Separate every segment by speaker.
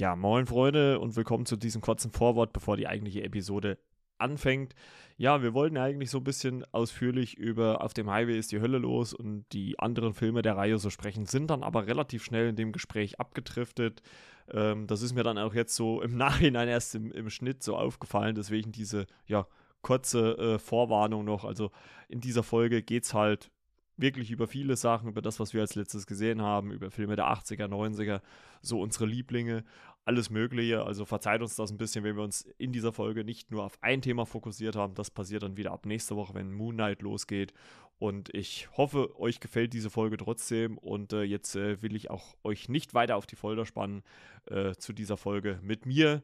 Speaker 1: Ja, moin Freunde und willkommen zu diesem kurzen Vorwort, bevor die eigentliche Episode anfängt. Ja, wir wollten eigentlich so ein bisschen ausführlich über Auf dem Highway ist die Hölle los und die anderen Filme der Reihe so sprechen, sind dann aber relativ schnell in dem Gespräch abgedriftet. Ähm, das ist mir dann auch jetzt so im Nachhinein erst im, im Schnitt so aufgefallen, deswegen diese, ja, kurze äh, Vorwarnung noch. Also in dieser Folge geht es halt wirklich über viele Sachen, über das, was wir als letztes gesehen haben, über Filme der 80er, 90er, so unsere Lieblinge, alles Mögliche. Also verzeiht uns das ein bisschen, wenn wir uns in dieser Folge nicht nur auf ein Thema fokussiert haben. Das passiert dann wieder ab nächster Woche, wenn Moon Knight losgeht. Und ich hoffe, euch gefällt diese Folge trotzdem. Und äh, jetzt äh, will ich auch euch nicht weiter auf die Folter spannen äh, zu dieser Folge mit mir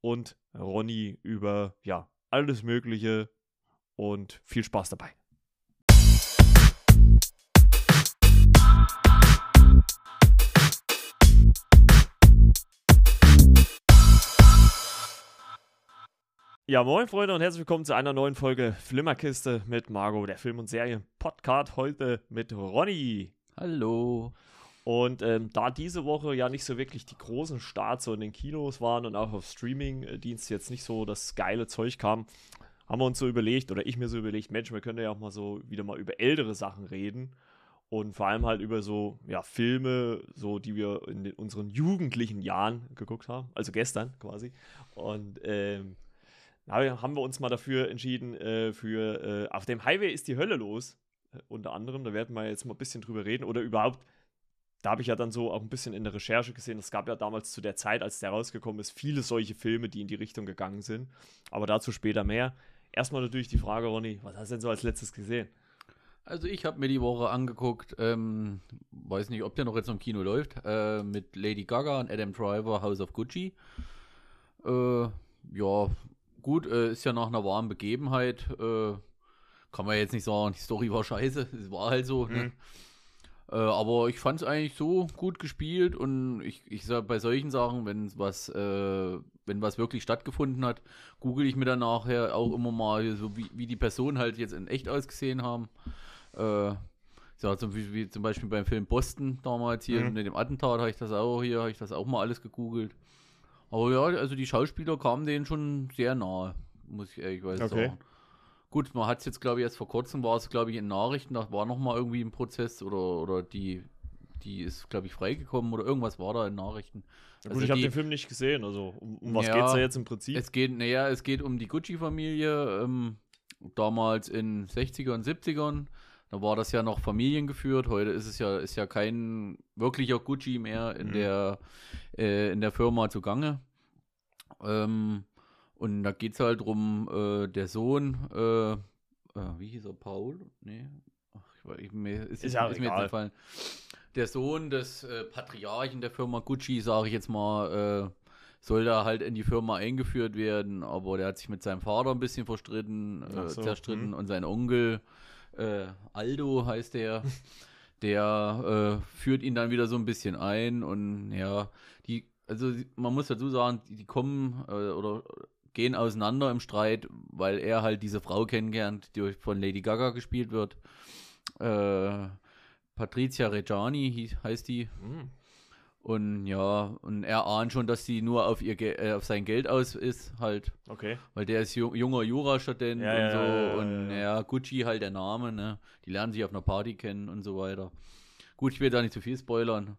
Speaker 1: und Ronny über ja alles Mögliche und viel Spaß dabei. Ja, moin Freunde und herzlich willkommen zu einer neuen Folge Flimmerkiste mit Margot, der Film- und Serien-Podcast. Heute mit Ronny.
Speaker 2: Hallo.
Speaker 1: Und ähm, da diese Woche ja nicht so wirklich die großen Starts so in den Kinos waren und auch auf Streaming-Dienst jetzt nicht so das geile Zeug kam, haben wir uns so überlegt, oder ich mir so überlegt, Mensch, wir können ja auch mal so wieder mal über ältere Sachen reden und vor allem halt über so ja, Filme, so die wir in unseren jugendlichen Jahren geguckt haben, also gestern quasi. Und ähm, haben wir uns mal dafür entschieden, äh, für äh, Auf dem Highway ist die Hölle los, äh, unter anderem. Da werden wir jetzt mal ein bisschen drüber reden. Oder überhaupt, da habe ich ja dann so auch ein bisschen in der Recherche gesehen, es gab ja damals zu der Zeit, als der rausgekommen ist, viele solche Filme, die in die Richtung gegangen sind. Aber dazu später mehr. Erstmal natürlich die Frage, Ronny, was hast du denn so als letztes gesehen?
Speaker 2: Also ich habe mir die Woche angeguckt, ähm, weiß nicht, ob der noch jetzt im Kino läuft, äh, mit Lady Gaga und Adam Driver, House of Gucci. Äh, ja, gut, äh, ist ja nach einer warmen Begebenheit. Äh, kann man jetzt nicht sagen, die Story war scheiße. Es war halt so. Ne? Mhm. Ne? Äh, aber ich fand es eigentlich so gut gespielt und ich, ich sag bei solchen Sachen, wenn was, äh, wenn was wirklich stattgefunden hat, google ich mir dann nachher auch immer mal, so wie, wie die Personen halt jetzt in echt ausgesehen haben. Äh, ja, zum, wie, wie, zum Beispiel beim Film Boston damals hier mhm. mit dem Attentat habe ich das auch hier, habe ich das auch mal alles gegoogelt. Aber ja, also die Schauspieler kamen denen schon sehr nahe, muss ich ehrlich okay. sagen. Gut, man hat es jetzt, glaube ich, erst vor kurzem war es, glaube ich, in Nachrichten, da war noch mal irgendwie ein Prozess oder, oder die, die ist, glaube ich, freigekommen oder irgendwas war da in Nachrichten.
Speaker 1: Ja, gut, also ich habe den Film nicht gesehen, also um, um was ja, geht es da jetzt im Prinzip?
Speaker 2: Es geht, naja, es geht um die Gucci-Familie, ähm, damals in 60er und 70ern. Da war das ja noch familiengeführt. Heute ist es ja, ist ja kein wirklicher Gucci mehr in, mhm. der, äh, in der Firma zugange. Ähm, und da geht es halt drum, äh, der Sohn, äh, äh, wie hieß er, Paul? Nee, Ach, ich, mir, ist, ist, ja ist mir jetzt entfallen. Der Sohn des äh, Patriarchen der Firma Gucci, sage ich jetzt mal, äh, soll da halt in die Firma eingeführt werden, aber der hat sich mit seinem Vater ein bisschen verstritten, äh, so, zerstritten hm. und sein Onkel äh, Aldo heißt der, der äh, führt ihn dann wieder so ein bisschen ein und ja, die, also man muss dazu sagen, die, die kommen äh, oder gehen auseinander im Streit, weil er halt diese Frau kennenlernt, die von Lady Gaga gespielt wird. Äh, Patricia Reggiani heißt die. Mhm. Und ja, und er ahnt schon, dass sie nur auf ihr äh, auf sein Geld aus ist, halt.
Speaker 1: Okay.
Speaker 2: Weil der ist junger Jurastudent ja, und so. Ja, ja, und ja, Gucci halt der Name, ne? Die lernen sich auf einer Party kennen und so weiter. Gut, ich will da nicht zu viel spoilern.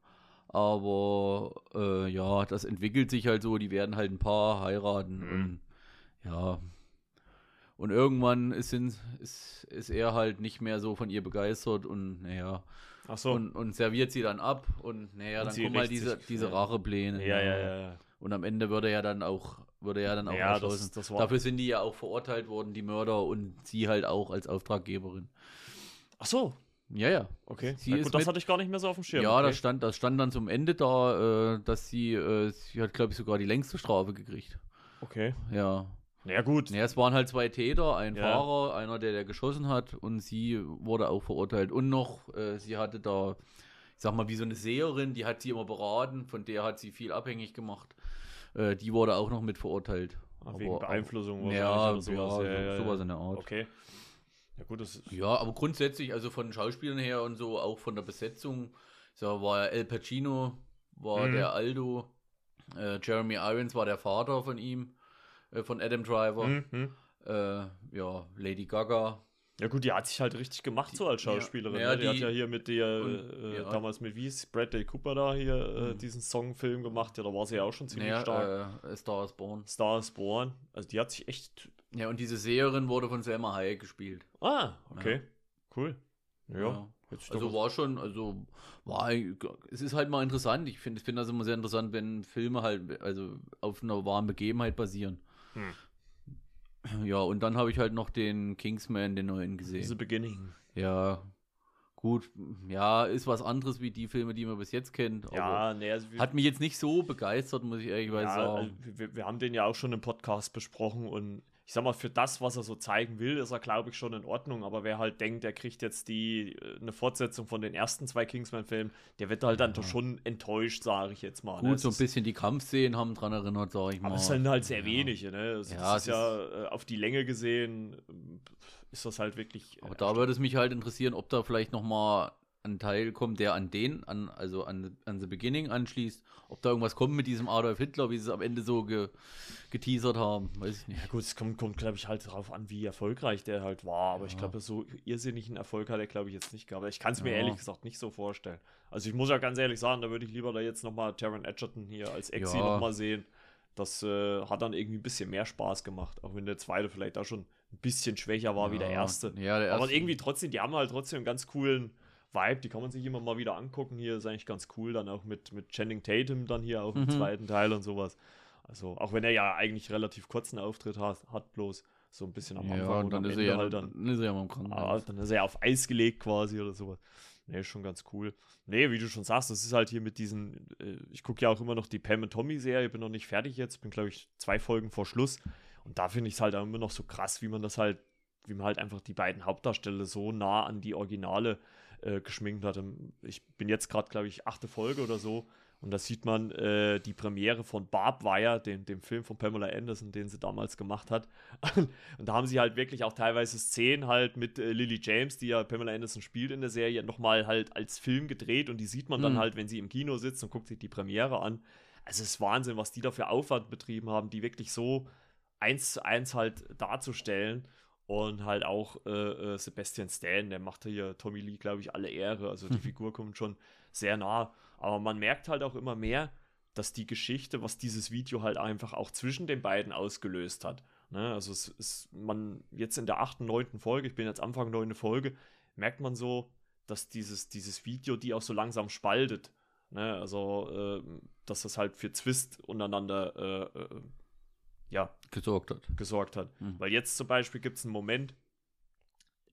Speaker 2: Aber äh, ja, das entwickelt sich halt so, die werden halt ein paar heiraten mhm. und ja. Und irgendwann ist, ist, ist er halt nicht mehr so von ihr begeistert und naja,
Speaker 1: Ach so.
Speaker 2: Und, und serviert sie dann ab und naja, dann kommen halt diese, diese Rachepläne.
Speaker 1: Ja, ja, ja, ja.
Speaker 2: Und am Ende würde er dann auch, würde er dann auch
Speaker 1: ja, das, das
Speaker 2: Dafür sind die ja auch verurteilt worden, die Mörder und sie halt auch als Auftraggeberin.
Speaker 1: Ach so.
Speaker 2: Ja, ja.
Speaker 1: Okay. Sie gut, das mit, hatte ich gar nicht mehr so auf dem Schirm.
Speaker 2: Ja,
Speaker 1: okay.
Speaker 2: das, stand, das stand dann zum Ende da, äh, dass sie, äh, sie hat, glaube ich, sogar die längste Strafe gekriegt.
Speaker 1: Okay.
Speaker 2: Ja.
Speaker 1: Ja, gut.
Speaker 2: Ja, es waren halt zwei Täter, ein ja. Fahrer, einer, der, der geschossen hat und sie wurde auch verurteilt. Und noch, äh, sie hatte da, ich sag mal, wie so eine Seherin, die hat sie immer beraten, von der hat sie viel abhängig gemacht. Äh, die wurde auch noch mit verurteilt.
Speaker 1: Ach, wegen aber, Beeinflussung
Speaker 2: ja, oder sowas. Ja, ja, sowas in der Art.
Speaker 1: Okay. Ja, gut, das
Speaker 2: ja, aber grundsätzlich, also von Schauspielern her und so, auch von der Besetzung, so war El Pacino, war mhm. der Aldo. Äh, Jeremy Irons war der Vater von ihm, äh, von Adam Driver.
Speaker 1: Mhm.
Speaker 2: Äh, ja, Lady Gaga.
Speaker 1: Ja gut, die hat sich halt richtig gemacht so als
Speaker 2: Ja,
Speaker 1: Schauspielerin.
Speaker 2: ja,
Speaker 1: ne? die, hat
Speaker 2: die-
Speaker 1: ja hier mit der,
Speaker 2: und-
Speaker 1: äh,
Speaker 2: ja.
Speaker 1: damals mit wie hieß Bradley Cooper da hier äh,
Speaker 2: Mhm.
Speaker 1: diesen Songfilm gemacht. Ja, da war sie ja auch schon ziemlich
Speaker 2: Naja,
Speaker 1: stark.
Speaker 2: äh, Star is Born.
Speaker 1: Star is Born. Also die hat sich echt.
Speaker 2: Ja, und diese Seherin wurde von Selma Hayek gespielt.
Speaker 1: Ah, okay. Cool. Ja.
Speaker 2: Ja. Also war schon, also war, es ist halt mal interessant. Ich finde ich finde das immer sehr interessant, wenn Filme halt also auf einer wahren Begebenheit basieren.
Speaker 1: Hm.
Speaker 2: Ja, und dann habe ich halt noch den Kingsman, den neuen
Speaker 1: The
Speaker 2: gesehen.
Speaker 1: Beginning.
Speaker 2: Ja, gut, ja, ist was anderes wie die Filme, die man bis jetzt kennt. Aber
Speaker 1: Ja, nee, also
Speaker 2: hat mich jetzt nicht so begeistert, muss ich ehrlich
Speaker 1: ja,
Speaker 2: sagen.
Speaker 1: also wir, wir haben den ja auch schon im Podcast besprochen und ich sag mal, für das, was er so zeigen will, ist er, glaube ich, schon in Ordnung. Aber wer halt denkt, er kriegt jetzt die äh, eine Fortsetzung von den ersten zwei Kingsman-Filmen, der wird halt dann doch schon enttäuscht, sage ich jetzt mal. ne?
Speaker 2: Gut,
Speaker 1: Es
Speaker 2: so ein bisschen die Kampfszenen haben dran erinnert, sage ich mal.
Speaker 1: Aber es sind halt sehr
Speaker 2: Ja.
Speaker 1: wenige, ne? Also
Speaker 2: Ja,
Speaker 1: das
Speaker 2: es
Speaker 1: ist ja äh, auf die Länge gesehen, ähm, ist das halt wirklich. äh,
Speaker 2: Aber da würde es mich halt interessieren, ob da vielleicht nochmal ein Teil kommt, der an den, an, also an, an The Beginning anschließt. Ob da irgendwas kommt mit diesem Adolf Hitler, wie sie es am Ende so ge, geteasert haben. Weiß ich nicht.
Speaker 1: Ja gut, es kommt, kommt glaube ich, halt darauf an, wie erfolgreich der halt war. Aber ich
Speaker 2: Ja.
Speaker 1: glaube, so irrsinnigen Erfolg hat er, glaube ich, jetzt nicht gehabt. Ich kann es mir
Speaker 2: Ja.
Speaker 1: ehrlich gesagt nicht so vorstellen. Also ich muss ja ganz ehrlich sagen, da würde ich lieber da jetzt nochmal Taron Edgerton hier als Exi
Speaker 2: Ja.
Speaker 1: nochmal sehen. Das äh, hat dann irgendwie ein bisschen mehr Spaß gemacht. Auch wenn der zweite vielleicht auch schon ein bisschen schwächer war wie der
Speaker 2: Ja.
Speaker 1: erste.
Speaker 2: Ja, der erste.
Speaker 1: Aber irgendwie trotzdem, die haben halt trotzdem einen ganz coolen Vibe, die kann man sich immer mal wieder angucken. Hier ist eigentlich ganz cool, dann auch mit, mit Channing Tatum dann hier auch im
Speaker 2: Mhm.
Speaker 1: zweiten Teil und sowas. Also, auch wenn er ja eigentlich relativ kurzen Auftritt hat, hat bloß so ein bisschen am
Speaker 2: ja,
Speaker 1: Anfang
Speaker 2: und dann ist,
Speaker 1: Ende
Speaker 2: er ja,
Speaker 1: halt dann.
Speaker 2: dann ist er ja mal im
Speaker 1: Ah,
Speaker 2: Krankenhaus.
Speaker 1: dann ist er auf Eis gelegt quasi oder sowas. Nee, ist schon ganz cool. Nee, wie du schon sagst, das ist halt hier mit diesen, äh, ich gucke ja auch immer noch die Pam und Tommy Serie, bin noch nicht fertig jetzt, bin glaube ich zwei Folgen vor Schluss. Und da finde ich es halt auch immer noch so krass, wie man das halt, wie man halt einfach die beiden Hauptdarsteller so nah an die Originale äh, geschminkt hat. Ähm, Ich bin jetzt gerade, glaube ich, achte Folge oder so. Und da sieht man äh, die Premiere von Barb Wire, dem, dem Film von Pamela Anderson, den sie damals gemacht hat. Und da haben sie halt wirklich auch teilweise Szenen halt mit äh, Lily James, die ja Pamela Anderson spielt in der Serie, nochmal halt als Film gedreht. Und die sieht man dann
Speaker 2: Mhm.
Speaker 1: halt, wenn sie im Kino sitzt und guckt sich die Premiere an. Also es ist Wahnsinn, was die da für Aufwand betrieben haben, die wirklich so eins zu eins halt darzustellen. Und halt auch äh, äh, Sebastian Stan, der macht hier Tommy Lee, glaube ich, alle Ehre. Also die
Speaker 2: Mhm.
Speaker 1: Figur kommt schon sehr nah. Aber man merkt halt auch immer mehr, dass die Geschichte, was dieses Video halt einfach auch zwischen den beiden ausgelöst hat. Ne? Also es ist, man jetzt in der achten, neunten Folge, ich bin jetzt Anfang neunte Folge, merkt man so, dass dieses, dieses Video die auch so langsam spaltet. Ne? Also, äh, dass das halt für Zwist untereinander äh, äh, ja,
Speaker 2: gesorgt hat.
Speaker 1: gesorgt hat.
Speaker 2: Mhm.
Speaker 1: Weil jetzt zum Beispiel gibt es einen Moment,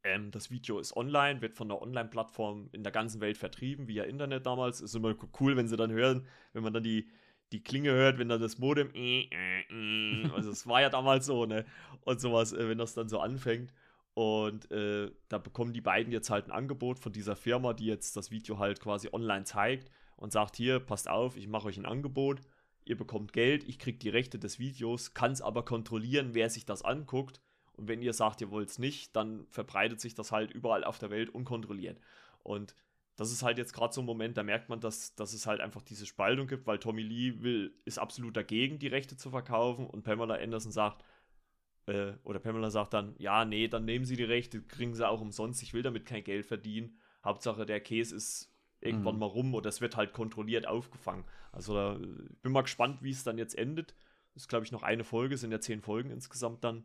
Speaker 1: ähm, das Video ist online, wird von der Online-Plattform in der ganzen Welt vertrieben, via Internet damals. Ist immer cool, wenn sie dann hören, wenn man dann die, die Klinge hört, wenn dann das Modem, äh, äh, äh, also es war ja damals so, ne? Und sowas, wenn das dann so anfängt. Und äh, da bekommen die beiden jetzt halt ein Angebot von dieser Firma, die jetzt das Video halt quasi online zeigt und sagt: Hier, passt auf, ich mache euch ein Angebot ihr bekommt Geld, ich kriege die Rechte des Videos, kann es aber kontrollieren, wer sich das anguckt. Und wenn ihr sagt, ihr wollt es nicht, dann verbreitet sich das halt überall auf der Welt unkontrolliert. Und das ist halt jetzt gerade so ein Moment, da merkt man, dass, dass es halt einfach diese Spaltung gibt, weil Tommy Lee will, ist absolut dagegen, die Rechte zu verkaufen und Pamela Anderson sagt, äh, oder Pamela sagt dann, ja, nee, dann nehmen sie die Rechte, kriegen sie auch umsonst, ich will damit kein Geld verdienen. Hauptsache der Käse ist irgendwann
Speaker 2: Mhm.
Speaker 1: mal rum oder es wird halt kontrolliert aufgefangen. Also da bin mal gespannt, wie es dann jetzt endet. Ist, glaube ich, noch eine Folge, sind ja zehn Folgen insgesamt dann.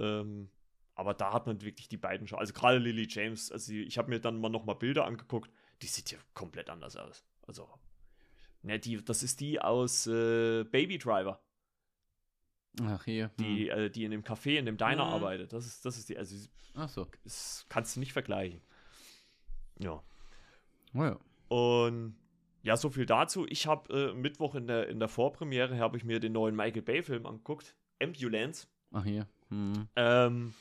Speaker 1: Ähm, aber da hat man wirklich die beiden schon. Also gerade Lily James, also ich habe mir dann mal nochmal Bilder angeguckt, die sieht ja komplett anders aus. Also, ne, die, das ist die aus äh, Baby Driver,
Speaker 2: Ach, hier.
Speaker 1: die,
Speaker 2: Hm.
Speaker 1: äh, die in dem Café, in dem Diner
Speaker 2: Mhm.
Speaker 1: arbeitet. Das ist, das ist die, also
Speaker 2: Ach so.
Speaker 1: das kannst du nicht vergleichen. Ja.
Speaker 2: Oh ja.
Speaker 1: Und ja, so viel dazu. Ich habe äh, Mittwoch in der, in der Vorpremiere habe ich mir den neuen Michael Bay-Film angeguckt, Ambulance.
Speaker 2: Ach, hier. Hm.
Speaker 1: Ähm,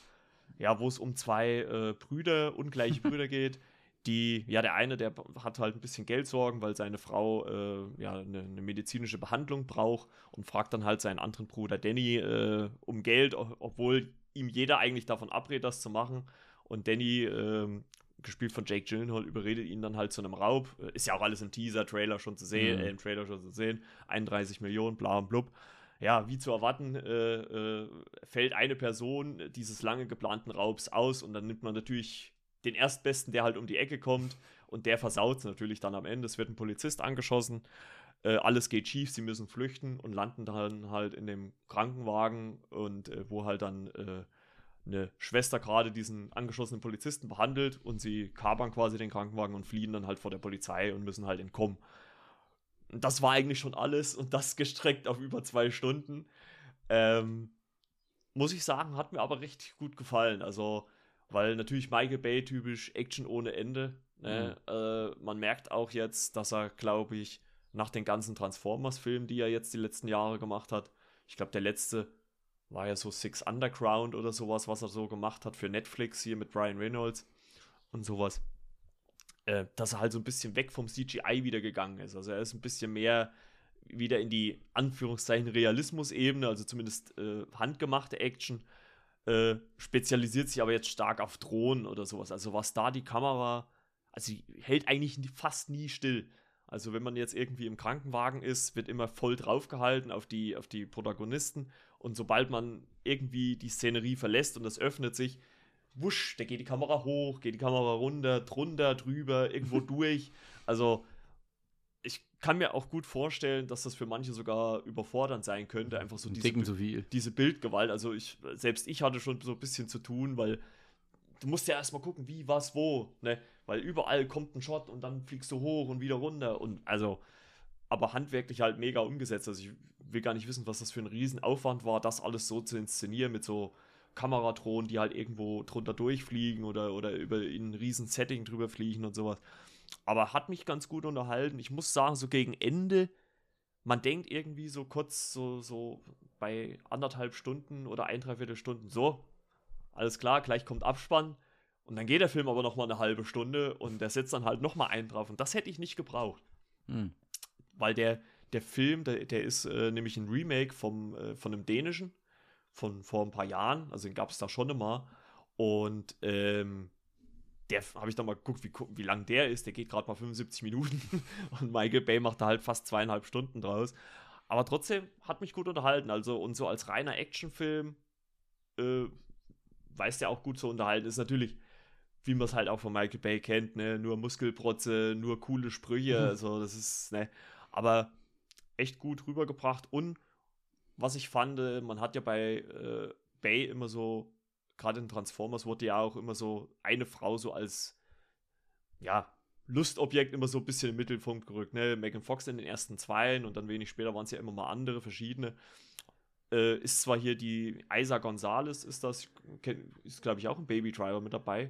Speaker 1: ja, wo es um zwei äh, Brüder, ungleiche Brüder geht. Die, ja, der eine, der hat halt ein bisschen Geldsorgen, weil seine Frau äh, ja eine, eine medizinische Behandlung braucht und fragt dann halt seinen anderen Bruder Danny äh, um Geld, obwohl ihm jeder eigentlich davon abrät, das zu machen. Und Danny ähm, gespielt von Jake Gyllenhaal, überredet ihn dann halt zu einem Raub. Äh, ist ja auch alles im Teaser-Trailer schon zu sehen, mhm. äh, im Trailer schon zu sehen. 31 Millionen, bla und blub. Ja, wie zu erwarten, äh, äh, fällt eine Person dieses lange geplanten Raubs aus und dann nimmt man natürlich den Erstbesten, der halt um die Ecke kommt und der versaut es natürlich dann am Ende. Es wird ein Polizist angeschossen, äh, alles geht schief, sie müssen flüchten und landen dann halt in dem Krankenwagen und äh, wo halt dann eine Schwester gerade diesen angeschossenen Polizisten behandelt und sie kapern quasi den Krankenwagen und fliehen dann halt vor der Polizei und müssen halt entkommen. Und das war eigentlich schon alles und das gestreckt auf über zwei Stunden. Ähm, muss ich sagen, hat mir aber richtig gut gefallen. Also, weil natürlich Michael Bay typisch Action ohne Ende. Ne? Mhm. Äh, man merkt auch jetzt, dass er, glaube ich, nach den ganzen Transformers-Filmen, die er jetzt die letzten Jahre gemacht hat, ich glaube, der letzte war ja so Six Underground oder sowas, was er so gemacht hat für Netflix hier mit Brian Reynolds und sowas. Äh, dass er halt so ein bisschen weg vom CGI wieder gegangen ist. Also er ist ein bisschen mehr wieder in die Anführungszeichen Realismus-Ebene, also zumindest äh, handgemachte Action, äh, spezialisiert sich aber jetzt stark auf Drohnen oder sowas. Also was da die Kamera, also sie hält eigentlich fast nie still. Also wenn man jetzt irgendwie im Krankenwagen ist, wird immer voll draufgehalten auf die, auf die Protagonisten und sobald man irgendwie die Szenerie verlässt und das öffnet sich, wusch, da geht die Kamera hoch, geht die Kamera runter, drunter, drüber, irgendwo durch. Also ich kann mir auch gut vorstellen, dass das für manche sogar überfordernd sein könnte, einfach so
Speaker 2: diese, so
Speaker 1: diese Bildgewalt. Also ich, selbst ich hatte schon so ein bisschen zu tun, weil du musst ja erstmal gucken, wie, was, wo, ne? Weil überall kommt ein Shot und dann fliegst du hoch und wieder runter und also, aber handwerklich halt mega umgesetzt. Also ich will gar nicht wissen, was das für ein Riesenaufwand war, das alles so zu inszenieren mit so Kameradrohnen, die halt irgendwo drunter durchfliegen oder, oder über ein riesen Setting drüber fliegen und sowas. Aber hat mich ganz gut unterhalten. Ich muss sagen, so gegen Ende, man denkt irgendwie so kurz, so, so bei anderthalb Stunden oder ein, dreiviertel Stunden, so, alles klar, gleich kommt Abspann. Und dann geht der Film aber nochmal eine halbe Stunde und der setzt dann halt nochmal einen drauf. Und das hätte ich nicht gebraucht. Hm. Weil der, der Film, der, der ist äh, nämlich ein Remake vom, äh, von einem dänischen, von vor ein paar Jahren. Also den gab es da schon immer. Und ähm, der habe ich dann mal geguckt, wie, wie lang der ist. Der geht gerade mal 75 Minuten. und Michael Bay macht da halt fast zweieinhalb Stunden draus. Aber trotzdem hat mich gut unterhalten. Also, und so als reiner Actionfilm, äh, weiß der auch gut zu unterhalten. Ist natürlich, wie man es halt auch von Michael Bay kennt, ne? nur Muskelprotze, nur coole Sprüche. Mhm. Also, das ist, ne? Aber echt gut rübergebracht. Und was ich fand, man hat ja bei äh, Bay immer so, gerade in Transformers wurde ja auch immer so eine Frau so als, ja, Lustobjekt immer so ein bisschen im Mittelpunkt gerückt. Ne? Megan Fox in den ersten Zweien und dann wenig später waren es ja immer mal andere, verschiedene. Äh, ist zwar hier die Isa Gonzalez, ist das, ist glaube ich auch ein Baby Driver mit dabei.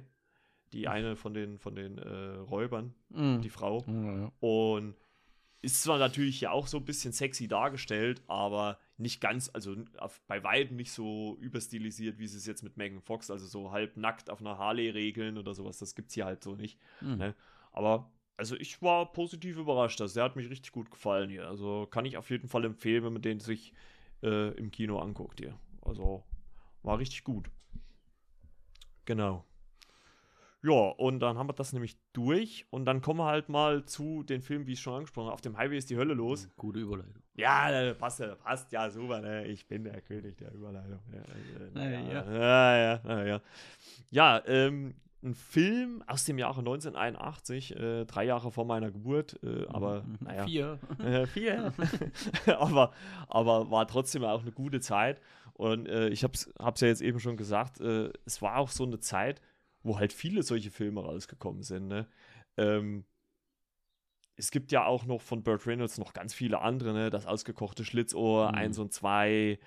Speaker 1: Die eine von den, von den äh, Räubern, mm. die Frau. Mm, ja. Und ist zwar natürlich ja auch so ein bisschen sexy dargestellt, aber nicht ganz, also bei weitem nicht so überstilisiert, wie sie es jetzt mit Megan Fox, also so halb nackt auf einer Harley regeln oder sowas, das gibt es hier halt so nicht. Mhm. Ne? Aber also ich war positiv überrascht, also der hat mich richtig gut gefallen hier. Also kann ich auf jeden Fall empfehlen, wenn man den sich äh, im Kino anguckt hier. Also war richtig gut. Genau. Ja, und dann haben wir das nämlich durch. Und dann kommen wir halt mal zu den Filmen, wie ich schon angesprochen habe. Auf dem Highway ist die Hölle los.
Speaker 2: Gute Überleitung.
Speaker 1: Ja, passt ja, passt ja super. Ne? Ich bin der König der Überleitung. Ja,
Speaker 2: also, naja, ja.
Speaker 1: Ja, ja, ja. ähm, ein Film aus dem Jahre 1981, äh, drei Jahre vor meiner Geburt, äh, aber
Speaker 2: mhm. naja. Vier.
Speaker 1: Äh, vier. aber, aber war trotzdem auch eine gute Zeit. Und äh, ich habe es ja jetzt eben schon gesagt, äh, es war auch so eine Zeit, wo halt viele solche Filme rausgekommen sind. Ne? Ähm, es gibt ja auch noch von Burt Reynolds noch ganz viele andere, ne? Das ausgekochte Schlitzohr, mhm. 1 und 2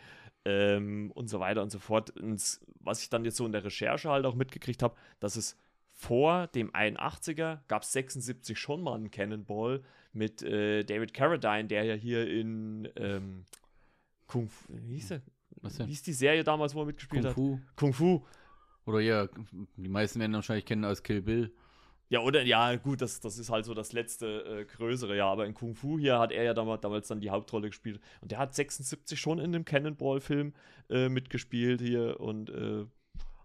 Speaker 1: ähm, und so weiter und so fort. Und was ich dann jetzt so in der Recherche halt auch mitgekriegt habe, dass es vor dem 81er gab es 76 schon mal einen Cannonball mit äh, David Carradine, der ja hier in ähm, Kung Fu, wie hieß der? Was denn? Wie hieß die Serie damals, wo er mitgespielt
Speaker 2: Kung Fu.
Speaker 1: hat? Kung Fu.
Speaker 2: Oder ja, die meisten werden wahrscheinlich kennen als Kill Bill.
Speaker 1: Ja, oder ja, gut, das, das ist halt so das letzte äh, größere, ja. Aber in Kung Fu hier hat er ja damals, damals dann die Hauptrolle gespielt. Und der hat 76 schon in dem Cannonball-Film äh, mitgespielt hier und äh,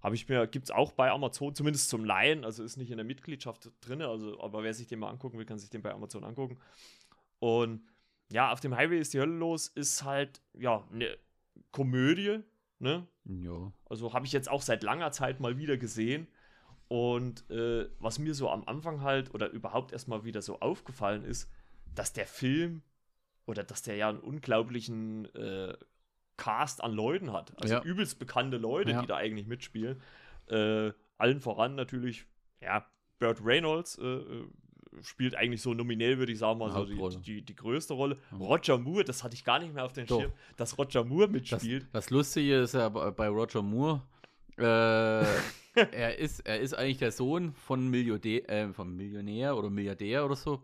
Speaker 1: Habe ich mir, gibt es auch bei Amazon, zumindest zum Laien, also ist nicht in der Mitgliedschaft drin, also, aber wer sich den mal angucken will, kann sich den bei Amazon angucken. Und ja, auf dem Highway ist die Hölle los, ist halt, ja, eine Komödie, ne?
Speaker 2: Ja.
Speaker 1: Also habe ich jetzt auch seit langer Zeit mal wieder gesehen. Und äh, was mir so am Anfang halt oder überhaupt erstmal wieder so aufgefallen ist, dass der Film oder dass der ja einen unglaublichen äh, Cast an Leuten hat. Also
Speaker 2: Ja.
Speaker 1: übelst bekannte Leute,
Speaker 2: Ja.
Speaker 1: die da eigentlich mitspielen. Äh, allen voran natürlich, ja, Burt Reynolds äh, äh, spielt eigentlich so nominell, würde ich sagen mal, so die, die, die größte Rolle. Roger Moore, das hatte ich gar nicht mehr auf den
Speaker 2: Doch.
Speaker 1: Schirm, dass Roger Moore
Speaker 2: Das,
Speaker 1: mitspielt.
Speaker 2: das Lustige ist ja bei Roger Moore, äh, er, ist, er ist eigentlich der Sohn von, Milliardär, äh, von Millionär oder Milliardär oder so.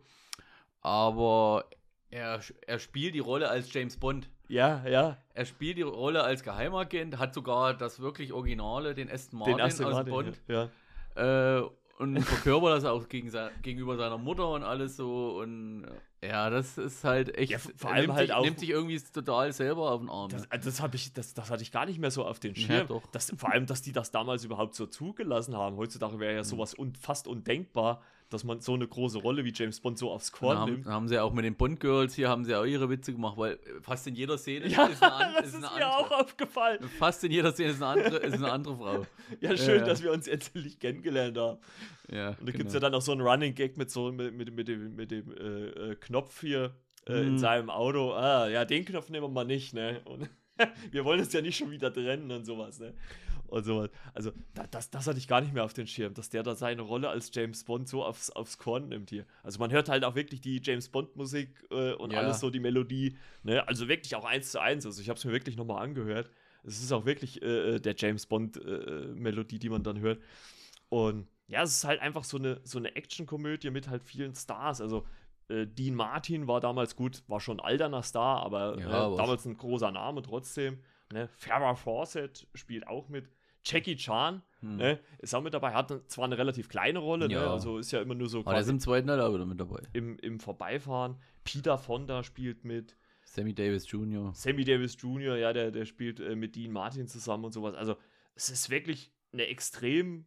Speaker 2: Aber er, er spielt die Rolle als James Bond.
Speaker 1: ja, ja.
Speaker 2: Er spielt die Rolle als Geheimagent, hat sogar das wirklich Originale, den Aston Martin
Speaker 1: Den ersten
Speaker 2: aus
Speaker 1: Martin,
Speaker 2: Bond.
Speaker 1: ja. ja.
Speaker 2: Äh, und verkörpert das auch gegen sein, gegenüber seiner Mutter und alles so. Und äh, ja, das ist halt echt.
Speaker 1: Ja, vor allem
Speaker 2: nimmt
Speaker 1: halt
Speaker 2: sich,
Speaker 1: auch-
Speaker 2: nimmt sich irgendwie total selber auf den Arm.
Speaker 1: Das, also das, ich, das, das hatte ich gar nicht mehr so auf den
Speaker 2: Ja,
Speaker 1: Schirm.
Speaker 2: doch.
Speaker 1: Das, vor allem, dass die das damals überhaupt so zugelassen haben. Heutzutage wäre
Speaker 2: Mhm.
Speaker 1: ja sowas un, fast undenkbar, dass man so eine große Rolle wie James Bond so aufs Korn
Speaker 2: haben,
Speaker 1: nimmt.
Speaker 2: haben sie auch mit den Bond Girls hier haben sie auch ihre Witze gemacht, weil äh, fast in jeder Szene
Speaker 1: Ja,
Speaker 2: ist eine, an,
Speaker 1: das
Speaker 2: ist
Speaker 1: ist
Speaker 2: eine
Speaker 1: mir auch aufgefallen.
Speaker 2: Fast in jeder Szene ist eine andere, ist eine andere Frau.
Speaker 1: Ja, schön,
Speaker 2: Ja.
Speaker 1: dass wir uns endlich kennengelernt haben.
Speaker 2: Ja,
Speaker 1: Und da gibt es ja dann auch so einen Running Gag mit so mit, mit, mit dem, mit dem äh, äh, Knopf hier äh, in
Speaker 2: Mhm.
Speaker 1: seinem Auto. Ah, ja, den Knopf nehmen wir mal nicht, ne? Und wir wollen uns ja nicht schon wieder trennen und sowas, ne? Und sowas. Also, da, das, das hatte ich gar nicht mehr auf den Schirm, dass der da seine Rolle als James Bond so aufs, aufs Korn nimmt hier. Also, man hört halt auch wirklich die James Bond-Musik äh, und
Speaker 2: Ja.
Speaker 1: alles so, die Melodie, ne? Also, wirklich auch eins zu eins. Also, ich habe es mir wirklich nochmal angehört. Es ist auch wirklich äh, der James Bond-Melodie, die man dann hört. Und ja, es ist halt einfach so eine, so eine Actionkomödie mit halt vielen Stars. Also äh, Dean Martin war damals gut, war schon ein alterner Star, aber
Speaker 2: Ja,
Speaker 1: äh,
Speaker 2: aber-
Speaker 1: damals ein großer Name trotzdem. Ne? Farrah Fawcett spielt auch mit. Jackie Chan
Speaker 2: Hm.
Speaker 1: ne, ist auch mit dabei, hat zwar eine relativ kleine Rolle, ne?
Speaker 2: Ja.
Speaker 1: also ist ja immer nur so
Speaker 2: Aber der ist im zweiten Teil auch wieder mit dabei.
Speaker 1: im, im Vorbeifahren. Peter Fonda spielt mit.
Speaker 2: Sammy Davis Jr.
Speaker 1: Sammy Davis Jr., ja, der, der spielt äh, mit Dean Martin zusammen und sowas. Also, es ist wirklich eine extrem,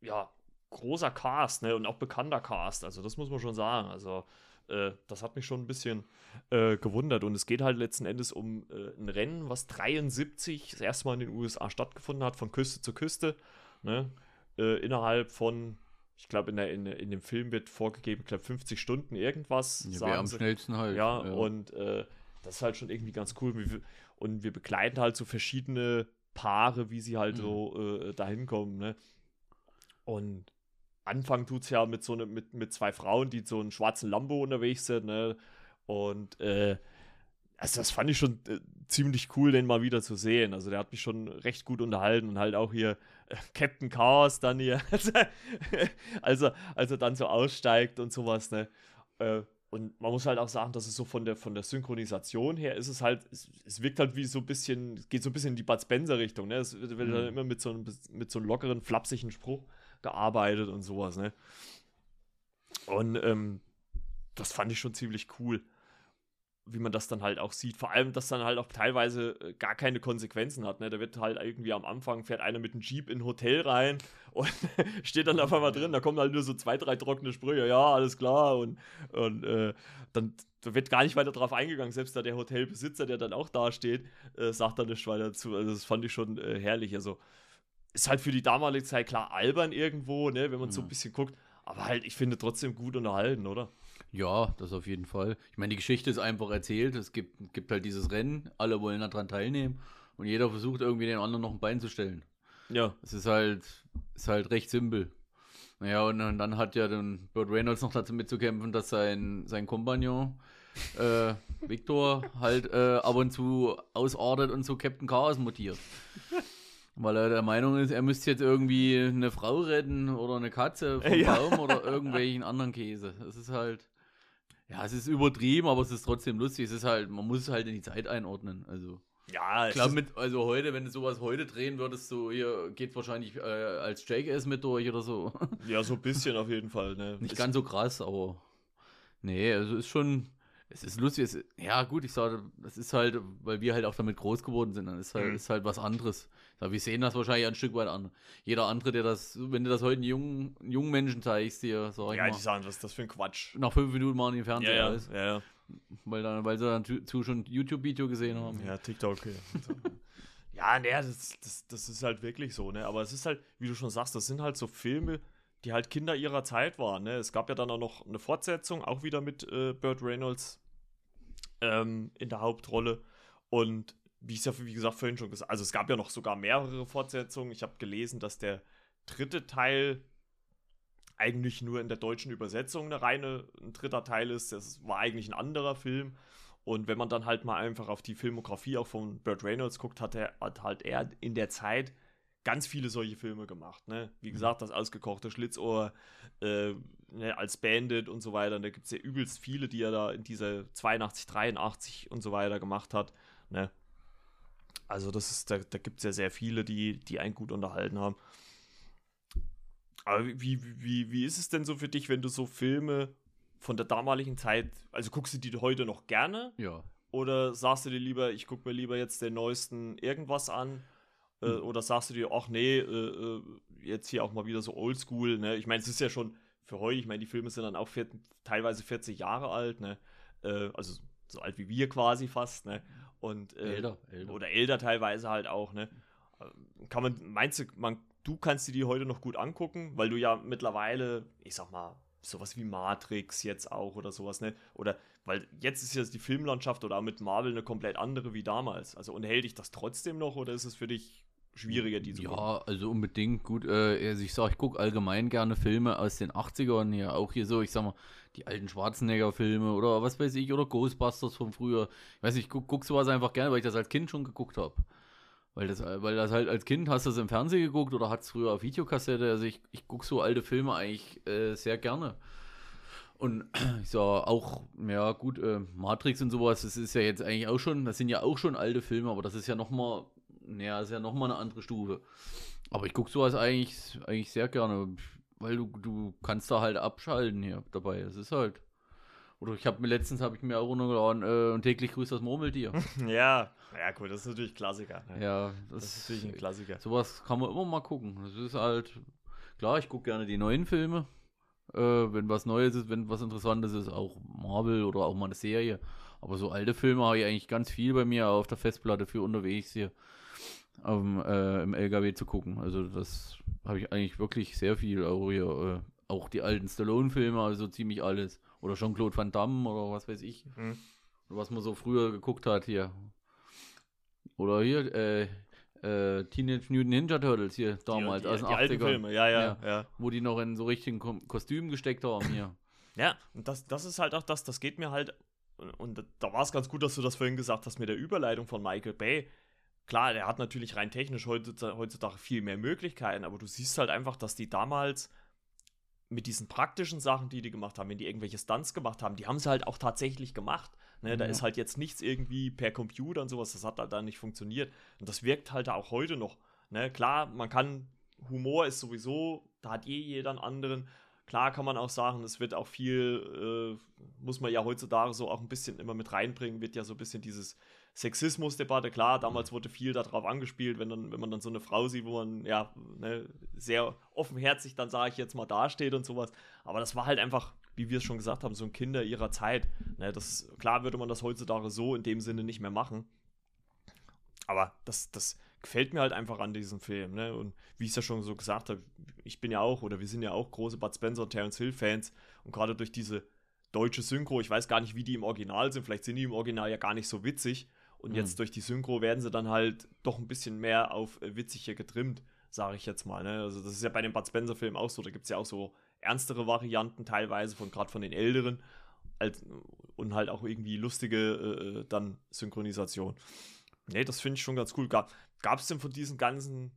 Speaker 1: ja, großer Cast, ne, und auch bekannter Cast. Also, das muss man schon sagen. Also, äh, das hat mich schon ein bisschen äh, gewundert. Und es geht halt letzten Endes um äh, ein Rennen, was 73 das erste Mal in den USA stattgefunden hat, von Küste zu Küste, ne, äh, innerhalb von. Ich glaube, in, der- in, in dem Film wird vorgegeben, ich glaube, 50 Stunden irgendwas.
Speaker 2: Ja, wer am
Speaker 1: sie.
Speaker 2: schnellsten halt.
Speaker 1: Ja, und äh, das ist halt schon irgendwie ganz cool. Und wir begleiten halt so verschiedene Paare, wie sie halt
Speaker 2: Mhm.
Speaker 1: so äh, dahin kommen. Ne? Und Anfang tut es ja mit so ne, mit, mit zwei Frauen, die so einen schwarzen Lambo unterwegs sind. Ne? Und äh, also das fand ich schon äh, ziemlich cool, den mal wieder zu sehen. Also der hat mich schon recht gut unterhalten und halt auch hier äh, Captain Chaos dann hier, als, er, als er dann so aussteigt und sowas, ne? Äh, und man muss halt auch sagen, dass es so von der, von der Synchronisation her ist es halt, es, es wirkt halt wie so ein bisschen, es geht so ein bisschen in die Bud Spencer-Richtung, ne? Es wird, wird dann
Speaker 2: Mhm.
Speaker 1: immer mit so, einem, mit so einem lockeren, flapsigen Spruch gearbeitet und sowas, ne? Und ähm, das fand ich schon ziemlich cool, wie man das dann halt auch sieht. Vor allem, dass dann halt auch teilweise äh, gar keine Konsequenzen hat. Ne? Da wird halt irgendwie am Anfang fährt einer mit einem Jeep in ein Hotel rein und steht dann auf einmal drin. Da kommen halt nur so zwei, drei trockene Sprüche. Ja, alles klar. Und, und äh, dann da wird gar nicht weiter drauf eingegangen. Selbst da der Hotelbesitzer, der dann auch da steht, äh, sagt dann nicht weiter dazu. Also, das fand ich schon äh, herrlich. Also, ist halt für die damalige Zeit klar albern irgendwo, ne? wenn man so ein
Speaker 2: Ja.
Speaker 1: bisschen guckt. Aber halt, ich finde trotzdem gut unterhalten, oder?
Speaker 2: Ja, das auf jeden Fall. Ich meine, die Geschichte ist einfach erzählt. Es gibt, gibt halt dieses Rennen, alle wollen daran teilnehmen und jeder versucht irgendwie den anderen noch ein Bein zu stellen.
Speaker 1: Ja.
Speaker 2: Es ist halt, ist halt recht simpel. Naja, und, dann- dann hat ja dann Burt Reynolds noch dazu mitzukämpfen, dass sein, sein Kompagnon äh, Victor halt äh, ab und zu ausartet und zu Captain Chaos mutiert. Weil er der Meinung ist, er müsste jetzt irgendwie eine Frau retten oder eine Katze vom
Speaker 1: Ja.
Speaker 2: Baum oder irgendwelchen anderen Käse. Es ist halt, ja, es ist übertrieben, aber es ist trotzdem lustig. Es ist halt, man muss es halt in die Zeit einordnen. Also.
Speaker 1: Ja,
Speaker 2: Ich glaube, mit, also heute, wenn du sowas heute drehen würdest, so hier geht wahrscheinlich äh, als Jackass mit durch oder so.
Speaker 1: ja, so ein bisschen auf jeden Fall. Ne?
Speaker 2: Nicht
Speaker 1: Ist-
Speaker 2: ganz so krass, aber nee, also ist schon, Es ist lustig, es, ja gut, ich sage, das ist halt, weil wir halt auch damit groß geworden sind, dann ist halt,
Speaker 1: Mhm.
Speaker 2: ist halt was anderes. Sag, wir sehen das wahrscheinlich ein Stück weit an. Jeder andere, der das, wenn du das heute einen jungen, jungen Menschen zeigst, dir, sag ich
Speaker 1: Ja, die
Speaker 2: mal,
Speaker 1: sagen, was ist das für ein Quatsch?
Speaker 2: nach fünf Minuten machen die den
Speaker 1: Ja,
Speaker 2: Fernseher
Speaker 1: ja,
Speaker 2: aus,
Speaker 1: ja, ja.
Speaker 2: weil, dann, weil sie dann zu, zu schon ein YouTube-Video gesehen haben.
Speaker 1: Ja, TikTok. Ja, ja nee, das, das, das ist halt wirklich so, ne? Aber es ist halt, wie du schon sagst, das sind halt so Filme, die halt Kinder ihrer Zeit waren, ne? Es gab ja dann auch noch eine Fortsetzung, auch wieder mit äh, Burt Reynolds ähm, in der Hauptrolle. Und wie ich es ja, wie gesagt, vorhin schon gesagt also es gab ja noch sogar mehrere Fortsetzungen. Ich habe gelesen, dass der dritte Teil eigentlich nur in der deutschen Übersetzung eine reine, ein dritter Teil ist. Das war eigentlich ein anderer Film. Und wenn man dann halt mal einfach auf die Filmografie auch von Burt Reynolds guckt, hat er hat halt er in der Zeit ganz viele solche Filme gemacht. Ne? Wie gesagt, das ausgekochte Schlitzohr äh, ne, als Bandit und so weiter. Und da gibt es ja übelst viele, die er da in dieser 82, 83 und so weiter gemacht hat. Ne? Also das ist, da, da gibt es ja sehr viele, die, die einen gut unterhalten haben. Aber wie, wie, wie ist es denn so für dich, wenn du so Filme von der damaligen Zeit, also guckst du die heute noch gerne?
Speaker 2: Ja.
Speaker 1: Oder sagst du dir lieber, ich gucke mir lieber jetzt den neuesten irgendwas an? Äh,
Speaker 2: Hm.
Speaker 1: Oder sagst du dir, ach nee, äh, äh, jetzt hier auch mal wieder so oldschool, ne? Ich meine, es ist ja schon für heute, ich meine, die Filme sind dann auch vier, teilweise 40 Jahre alt, ne? Äh, also so alt wie wir quasi fast, ne? Und, äh,
Speaker 2: Älter, älter.
Speaker 1: Oder älter teilweise halt auch, ne? Äh, Kann man, meinst du, man, du kannst dir die heute noch gut angucken, weil du ja mittlerweile, ich sag mal, sowas wie Matrix jetzt auch oder sowas, ne? Oder, weil jetzt ist ja die Filmlandschaft oder auch mit Marvel eine komplett andere wie damals. Also unterhält dich das trotzdem noch oder ist es für dich schwieriger, die zu gucken?
Speaker 2: Ja, also unbedingt gut. Äh, also ich sag, ich gucke allgemein gerne Filme aus den 80ern hier. Auch hier so, ich sag mal, die alten Schwarzenegger-Filme oder was weiß ich, oder Ghostbusters von früher. Ich weiß nicht, ich guck, guck sowas einfach gerne, weil ich das als Kind schon geguckt habe. Weil das, weil das halt als Kind hast du es im Fernsehen geguckt oder hat es früher auf Videokassette. Also ich, ich gucke so alte Filme eigentlich äh, sehr gerne. Und ich sag auch, ja gut, äh, Matrix und sowas, das ist ja jetzt eigentlich auch schon, das sind ja auch schon alte Filme, aber das ist ja nochmal, naja, ist ja nochmal eine andere Stufe. Aber ich gucke sowas eigentlich, eigentlich sehr gerne, weil du, du kannst da halt abschalten hier dabei. Es ist halt. Oder ich habe mir letztens habe ich mir auch runtergeladen äh, und täglich grüßt das Murmeltier.
Speaker 1: Ja, ja, gut, das ist natürlich Klassiker. Ne?
Speaker 2: ja,
Speaker 1: Das
Speaker 2: das,
Speaker 1: ist natürlich ein Klassiker.
Speaker 2: Sowas kann man immer mal gucken. Das ist halt, klar, ich gucke gerne die neuen Filme. Äh, wenn was Neues ist, wenn was Interessantes ist, auch Marvel oder auch mal eine Serie. Aber so alte Filme habe ich eigentlich ganz viel bei mir auf der Festplatte für unterwegs hier dem, äh, im LKW zu gucken. Also das habe ich eigentlich wirklich sehr viel. Auch, hier, äh, auch die alten Stallone-Filme, also ziemlich alles. Oder Jean-Claude Van Damme oder was weiß ich.
Speaker 1: Mhm.
Speaker 2: Was man so früher geguckt hat hier. Oder hier, äh, äh, Teenage Mutant Ninja Turtles hier damals
Speaker 1: die,
Speaker 2: aus
Speaker 1: die,
Speaker 2: den
Speaker 1: die alten
Speaker 2: 80ern.
Speaker 1: Filme, ja, ja,
Speaker 2: Ja.
Speaker 1: ja.
Speaker 2: Wo die noch in so richtigen Ko Kostümen gesteckt haben hier.
Speaker 1: Ja, und das, das ist halt auch das, das geht mir halt, und da war es ganz gut, dass du das vorhin gesagt hast mit der Überleitung von Michael Bay. Klar, der hat natürlich rein technisch heutzutage, viel mehr Möglichkeiten, aber du siehst halt einfach, dass die damals mit diesen praktischen Sachen, die die gemacht haben, wenn die irgendwelche Stunts gemacht haben, die haben sie halt auch tatsächlich gemacht. Ne, Da
Speaker 2: Ja.
Speaker 1: ist halt jetzt nichts irgendwie per Computer und sowas, das hat halt da nicht funktioniert. Und das wirkt halt auch heute noch. Ne, klar, man kann, Humor ist sowieso, da hat eh jeder einen anderen. Klar kann man auch sagen, es wird auch viel, äh, muss man ja heutzutage so auch ein bisschen immer mit reinbringen, wird ja so ein bisschen dieses Sexismus-Debatte. Klar, damals wurde viel darauf angespielt, wenn, dann, wenn man dann so eine Frau sieht, wo man ja ne, sehr offenherzig dann, sage ich jetzt mal, dasteht und sowas. Aber das war halt einfach, wie wir es schon gesagt haben, so ein Kinder ihrer Zeit. Ne, das, klar würde man das heutzutage so in dem Sinne nicht mehr machen. Aber das, das gefällt mir halt einfach an diesem Film. Ne? Und wie ich es ja schon so gesagt habe, ich bin ja auch, oder wir sind ja auch große Bud Spencer und Terence Hill-Fans. Und gerade durch diese deutsche Synchro, ich weiß gar nicht, wie die im Original sind, vielleicht sind die im Original ja gar nicht so witzig. Und
Speaker 2: Mhm.
Speaker 1: jetzt durch die Synchro werden sie dann halt doch ein bisschen mehr auf äh, witzig hier getrimmt, sage ich jetzt mal. Ne? Also das ist ja bei den Bud Spencer-Filmen auch so. Da gibt es ja auch so ernstere Varianten teilweise, von gerade von den älteren. Als, und halt auch irgendwie lustige äh, dann Synchronisation. Nee, das finde ich schon ganz cool. Gab es denn von diesen ganzen,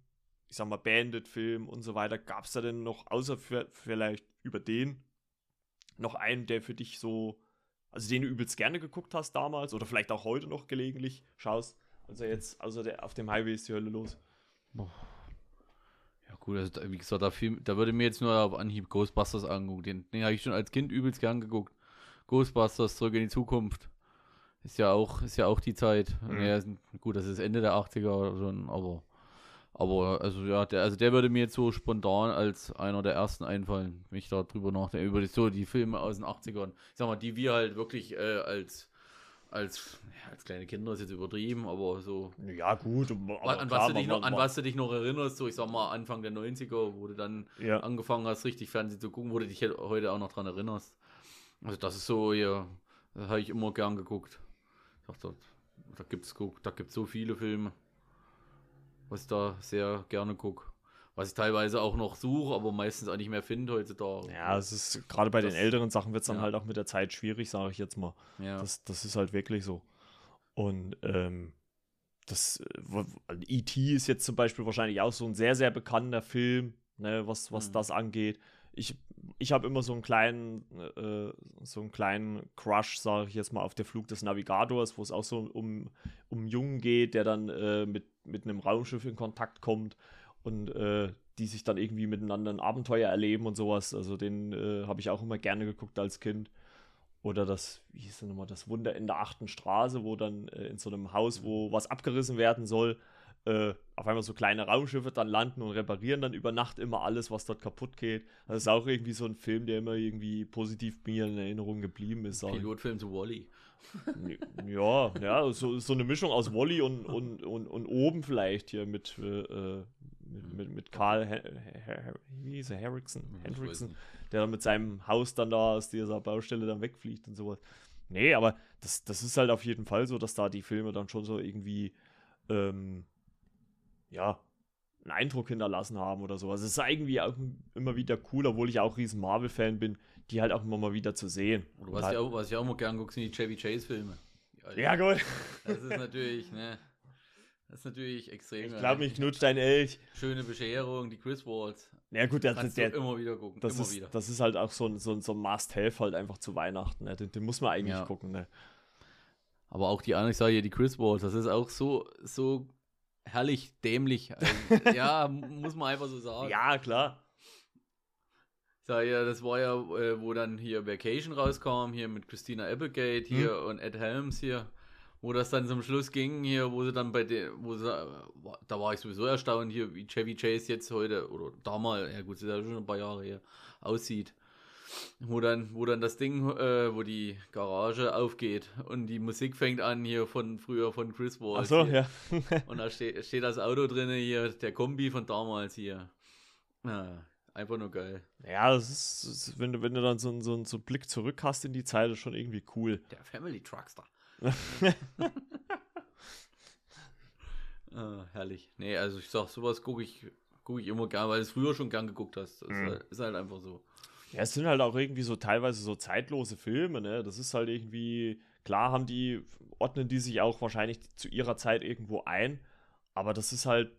Speaker 1: ich sag mal, Bandit-Filmen und so weiter, gab es da denn noch, außer für, vielleicht über den, noch einen, der für dich so, also den du übelst gerne geguckt hast damals oder vielleicht auch heute noch gelegentlich schaust? Also jetzt, also der, auf dem Highway ist die Hölle los.
Speaker 2: Ja, gut, also da, wie gesagt, da, viel, da würde mir jetzt nur auf Anhieb Ghostbusters angucken. Den, den habe ich schon als Kind übelst gern geguckt. Ghostbusters zurück in die Zukunft. Ist ja auch, ist ja auch die Zeit.
Speaker 1: Mhm.
Speaker 2: Ja, gut, das ist Ende der 80er schon, aber, aber also ja, der, also der würde mir jetzt so spontan als einer der ersten einfallen, mich da drüber nachdenken, über die, so die Filme aus den 80ern. Ich sag mal, die wir halt wirklich äh, als, als, ja, als kleine Kinder ist jetzt übertrieben, aber so.
Speaker 1: Ja, gut.
Speaker 2: an,
Speaker 1: klar,
Speaker 2: was du dich noch, an was du dich noch erinnerst, so ich sag mal Anfang der 90er, wo du dann
Speaker 1: Ja.
Speaker 2: angefangen hast, richtig Fernsehen zu gucken, wo du dich he- heute auch noch dran erinnerst. Also das ist so, ja, das habe ich immer gern geguckt. Ich dachte, da gibt's da gibt's so viele Filme, was ich da sehr gerne gucke. Was ich teilweise auch noch suche, aber meistens auch nicht mehr finde heutzutage.
Speaker 1: Ja, es ist gerade bei
Speaker 2: Das-
Speaker 1: den älteren Sachen wird es dann
Speaker 2: ja.
Speaker 1: halt auch mit der Zeit schwierig, sage ich jetzt mal.
Speaker 2: ja.
Speaker 1: Das, das ist halt wirklich so. Und ähm, das E.T. ist jetzt zum Beispiel wahrscheinlich auch so ein sehr, sehr bekannter Film, ne, was, was
Speaker 2: Mhm.
Speaker 1: das angeht. Ich, ich habe immer so einen kleinen, äh, so einen kleinen Crush, sage ich jetzt mal, auf der Flug des Navigators, wo es auch so um, um Jungen geht, der dann äh, mit, mit einem Raumschiff in Kontakt kommt und äh, die sich dann irgendwie miteinander ein Abenteuer erleben und sowas. Also den äh, habe ich auch immer gerne geguckt als Kind. Oder das, wie hieß denn nochmal, das Wunder in der achten Straße, wo dann äh, in so einem Haus, wo was abgerissen werden soll, äh, auf einmal so kleine Raumschiffe dann landen und reparieren dann über Nacht immer alles, was dort kaputt geht. Das ist auch irgendwie so ein Film, der immer irgendwie positiv mir in Erinnerung geblieben ist.
Speaker 2: Pilotfilm zu Wally.
Speaker 1: Ja, ja, so, so eine Mischung aus Wally und, und, und, und oben vielleicht hier mit, äh, mit, mit, mit Karl, wie hieß er, Henriksen, der dann mit seinem Haus dann da aus dieser Baustelle dann wegfliegt und sowas. Nee, aber das, das ist halt auf jeden Fall so, dass da die Filme dann schon so irgendwie, ähm, ja, einen Eindruck hinterlassen haben oder sowas. Es ist irgendwie auch immer wieder cool, obwohl ich auch riesen Marvel-Fan bin, die halt auch immer mal wieder zu sehen. Und
Speaker 2: was,
Speaker 1: halt,
Speaker 2: ich auch, was ich auch immer gern gucke, sind die Chevy Chase-Filme.
Speaker 1: ja, gut.
Speaker 2: Das ist natürlich, ne? Das ist natürlich extrem.
Speaker 1: Ich glaube, mich knutscht ein Elch.
Speaker 2: Schöne Bescherung, die Chris Walls.
Speaker 1: Ja, gut, der,
Speaker 2: Kannst
Speaker 1: der,
Speaker 2: du immer wieder gucken.
Speaker 1: das,
Speaker 2: immer
Speaker 1: ist,
Speaker 2: wieder.
Speaker 1: das ist halt auch so ein, so ein, so ein Must-Have halt einfach zu Weihnachten. Ne? Den, den muss man eigentlich
Speaker 2: Ja.
Speaker 1: gucken. Ne?
Speaker 2: Aber auch die andere, ich sage ja, die Chris Walls, das ist auch so, so herrlich dämlich. Also, ja, muss man einfach so sagen.
Speaker 1: Ja, klar.
Speaker 2: Ja, das war ja, äh, wo dann hier Vacation rauskam, hier mit Christina Applegate hier
Speaker 1: Hm.
Speaker 2: und Ed Helms hier, wo das dann zum Schluss ging hier, wo sie dann bei der, wo sie, da war ich sowieso erstaunt hier, wie Chevy Chase jetzt heute, oder damals, ja gut, ist ja schon ein paar Jahre her, aussieht. Wo dann, wo dann das Ding, äh, wo die Garage aufgeht und die Musik fängt an hier von früher von Chris Walls.
Speaker 1: Ach so,
Speaker 2: hier.
Speaker 1: ja.
Speaker 2: Und da steht, steht das Auto drin hier, der Kombi von damals hier. Ja, einfach nur geil.
Speaker 1: ja, das ist, das ist, wenn, du, wenn du dann so, einen- so, so einen Blick zurück hast in die Zeit, ist schon irgendwie cool.
Speaker 2: Der Family Truckster. ah, herrlich. Nee, also ich sag, sowas gucke ich, guck ich immer gern, weil du es früher schon gern geguckt hast. Das
Speaker 1: Mhm.
Speaker 2: ist, halt, ist halt einfach so.
Speaker 1: Ja, es sind halt auch irgendwie so teilweise so zeitlose Filme, ne? Das ist halt irgendwie, klar haben die, ordnen die sich auch wahrscheinlich zu ihrer Zeit irgendwo ein, aber das ist halt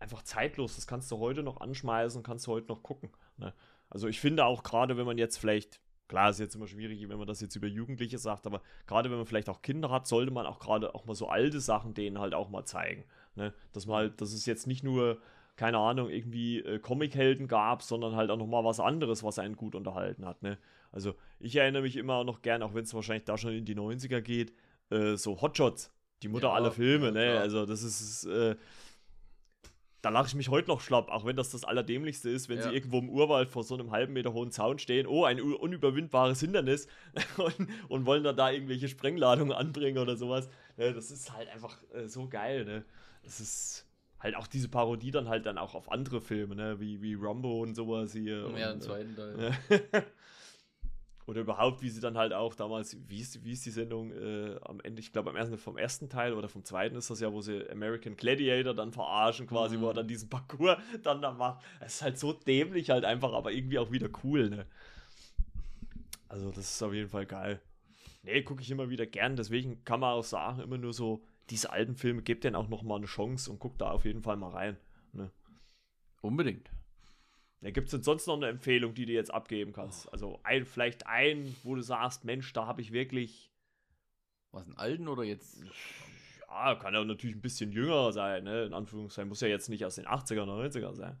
Speaker 1: einfach zeitlos. Das kannst du heute noch anschmeißen, kannst du heute noch gucken. Ne? Also ich finde auch gerade, wenn man jetzt vielleicht, klar ist jetzt immer schwierig, wenn man das jetzt über Jugendliche sagt, aber gerade wenn man vielleicht auch Kinder hat, sollte man auch gerade auch mal so alte Sachen denen halt auch mal zeigen. Ne? Dass man halt, dass es jetzt nicht nur keine Ahnung, irgendwie äh, Comichelden gab, sondern halt auch nochmal was anderes, was einen gut unterhalten hat. Ne? Also ich erinnere mich immer noch gern, auch wenn es wahrscheinlich da schon in die 90er geht, äh, so Hotshots, die Mutter
Speaker 2: Ja,
Speaker 1: aller Filme,
Speaker 2: ja,
Speaker 1: ne? Also das ist, äh, da lache ich mich heute noch schlapp, auch wenn das das Allerdämlichste ist, wenn
Speaker 2: Ja.
Speaker 1: sie irgendwo im Urwald vor so einem halben Meter hohen Zaun stehen, oh, ein unüberwindbares Hindernis und, und wollen dann da irgendwelche Sprengladungen anbringen oder sowas. Ne? Das ist halt einfach äh, so geil, ne? Das ist halt auch diese Parodie dann halt dann auch auf andere Filme, ne? Wie, wie Rumbo und sowas hier.
Speaker 2: Ja, im
Speaker 1: und,
Speaker 2: zweiten Teil.
Speaker 1: äh, oder überhaupt, wie sie dann halt auch damals, wie ist, wie ist die Sendung äh, am Ende, ich glaube am ersten, vom ersten Teil oder vom zweiten ist das ja, wo sie American Gladiator dann verarschen quasi, wo er
Speaker 2: Mhm.
Speaker 1: dann diesen Parcours dann da macht. Es ist halt so dämlich halt einfach, aber irgendwie auch wieder cool, ne? Also das ist auf jeden Fall geil. Nee, gucke ich immer wieder gern, deswegen kann man auch sagen, immer nur so, diese alten Filme, gebt denen auch nochmal eine Chance und guckt da auf jeden Fall mal rein. Ne?
Speaker 2: Unbedingt.
Speaker 1: Ja, Gibt es denn sonst noch eine Empfehlung, die du jetzt abgeben kannst? Also ein, vielleicht ein, wo du sagst, Mensch, da habe ich wirklich,
Speaker 2: Was, einen alten oder jetzt?
Speaker 1: ja, kann ja natürlich ein bisschen jünger sein, ne? In Anführungszeichen, muss ja jetzt nicht aus den 80er, 90er sein.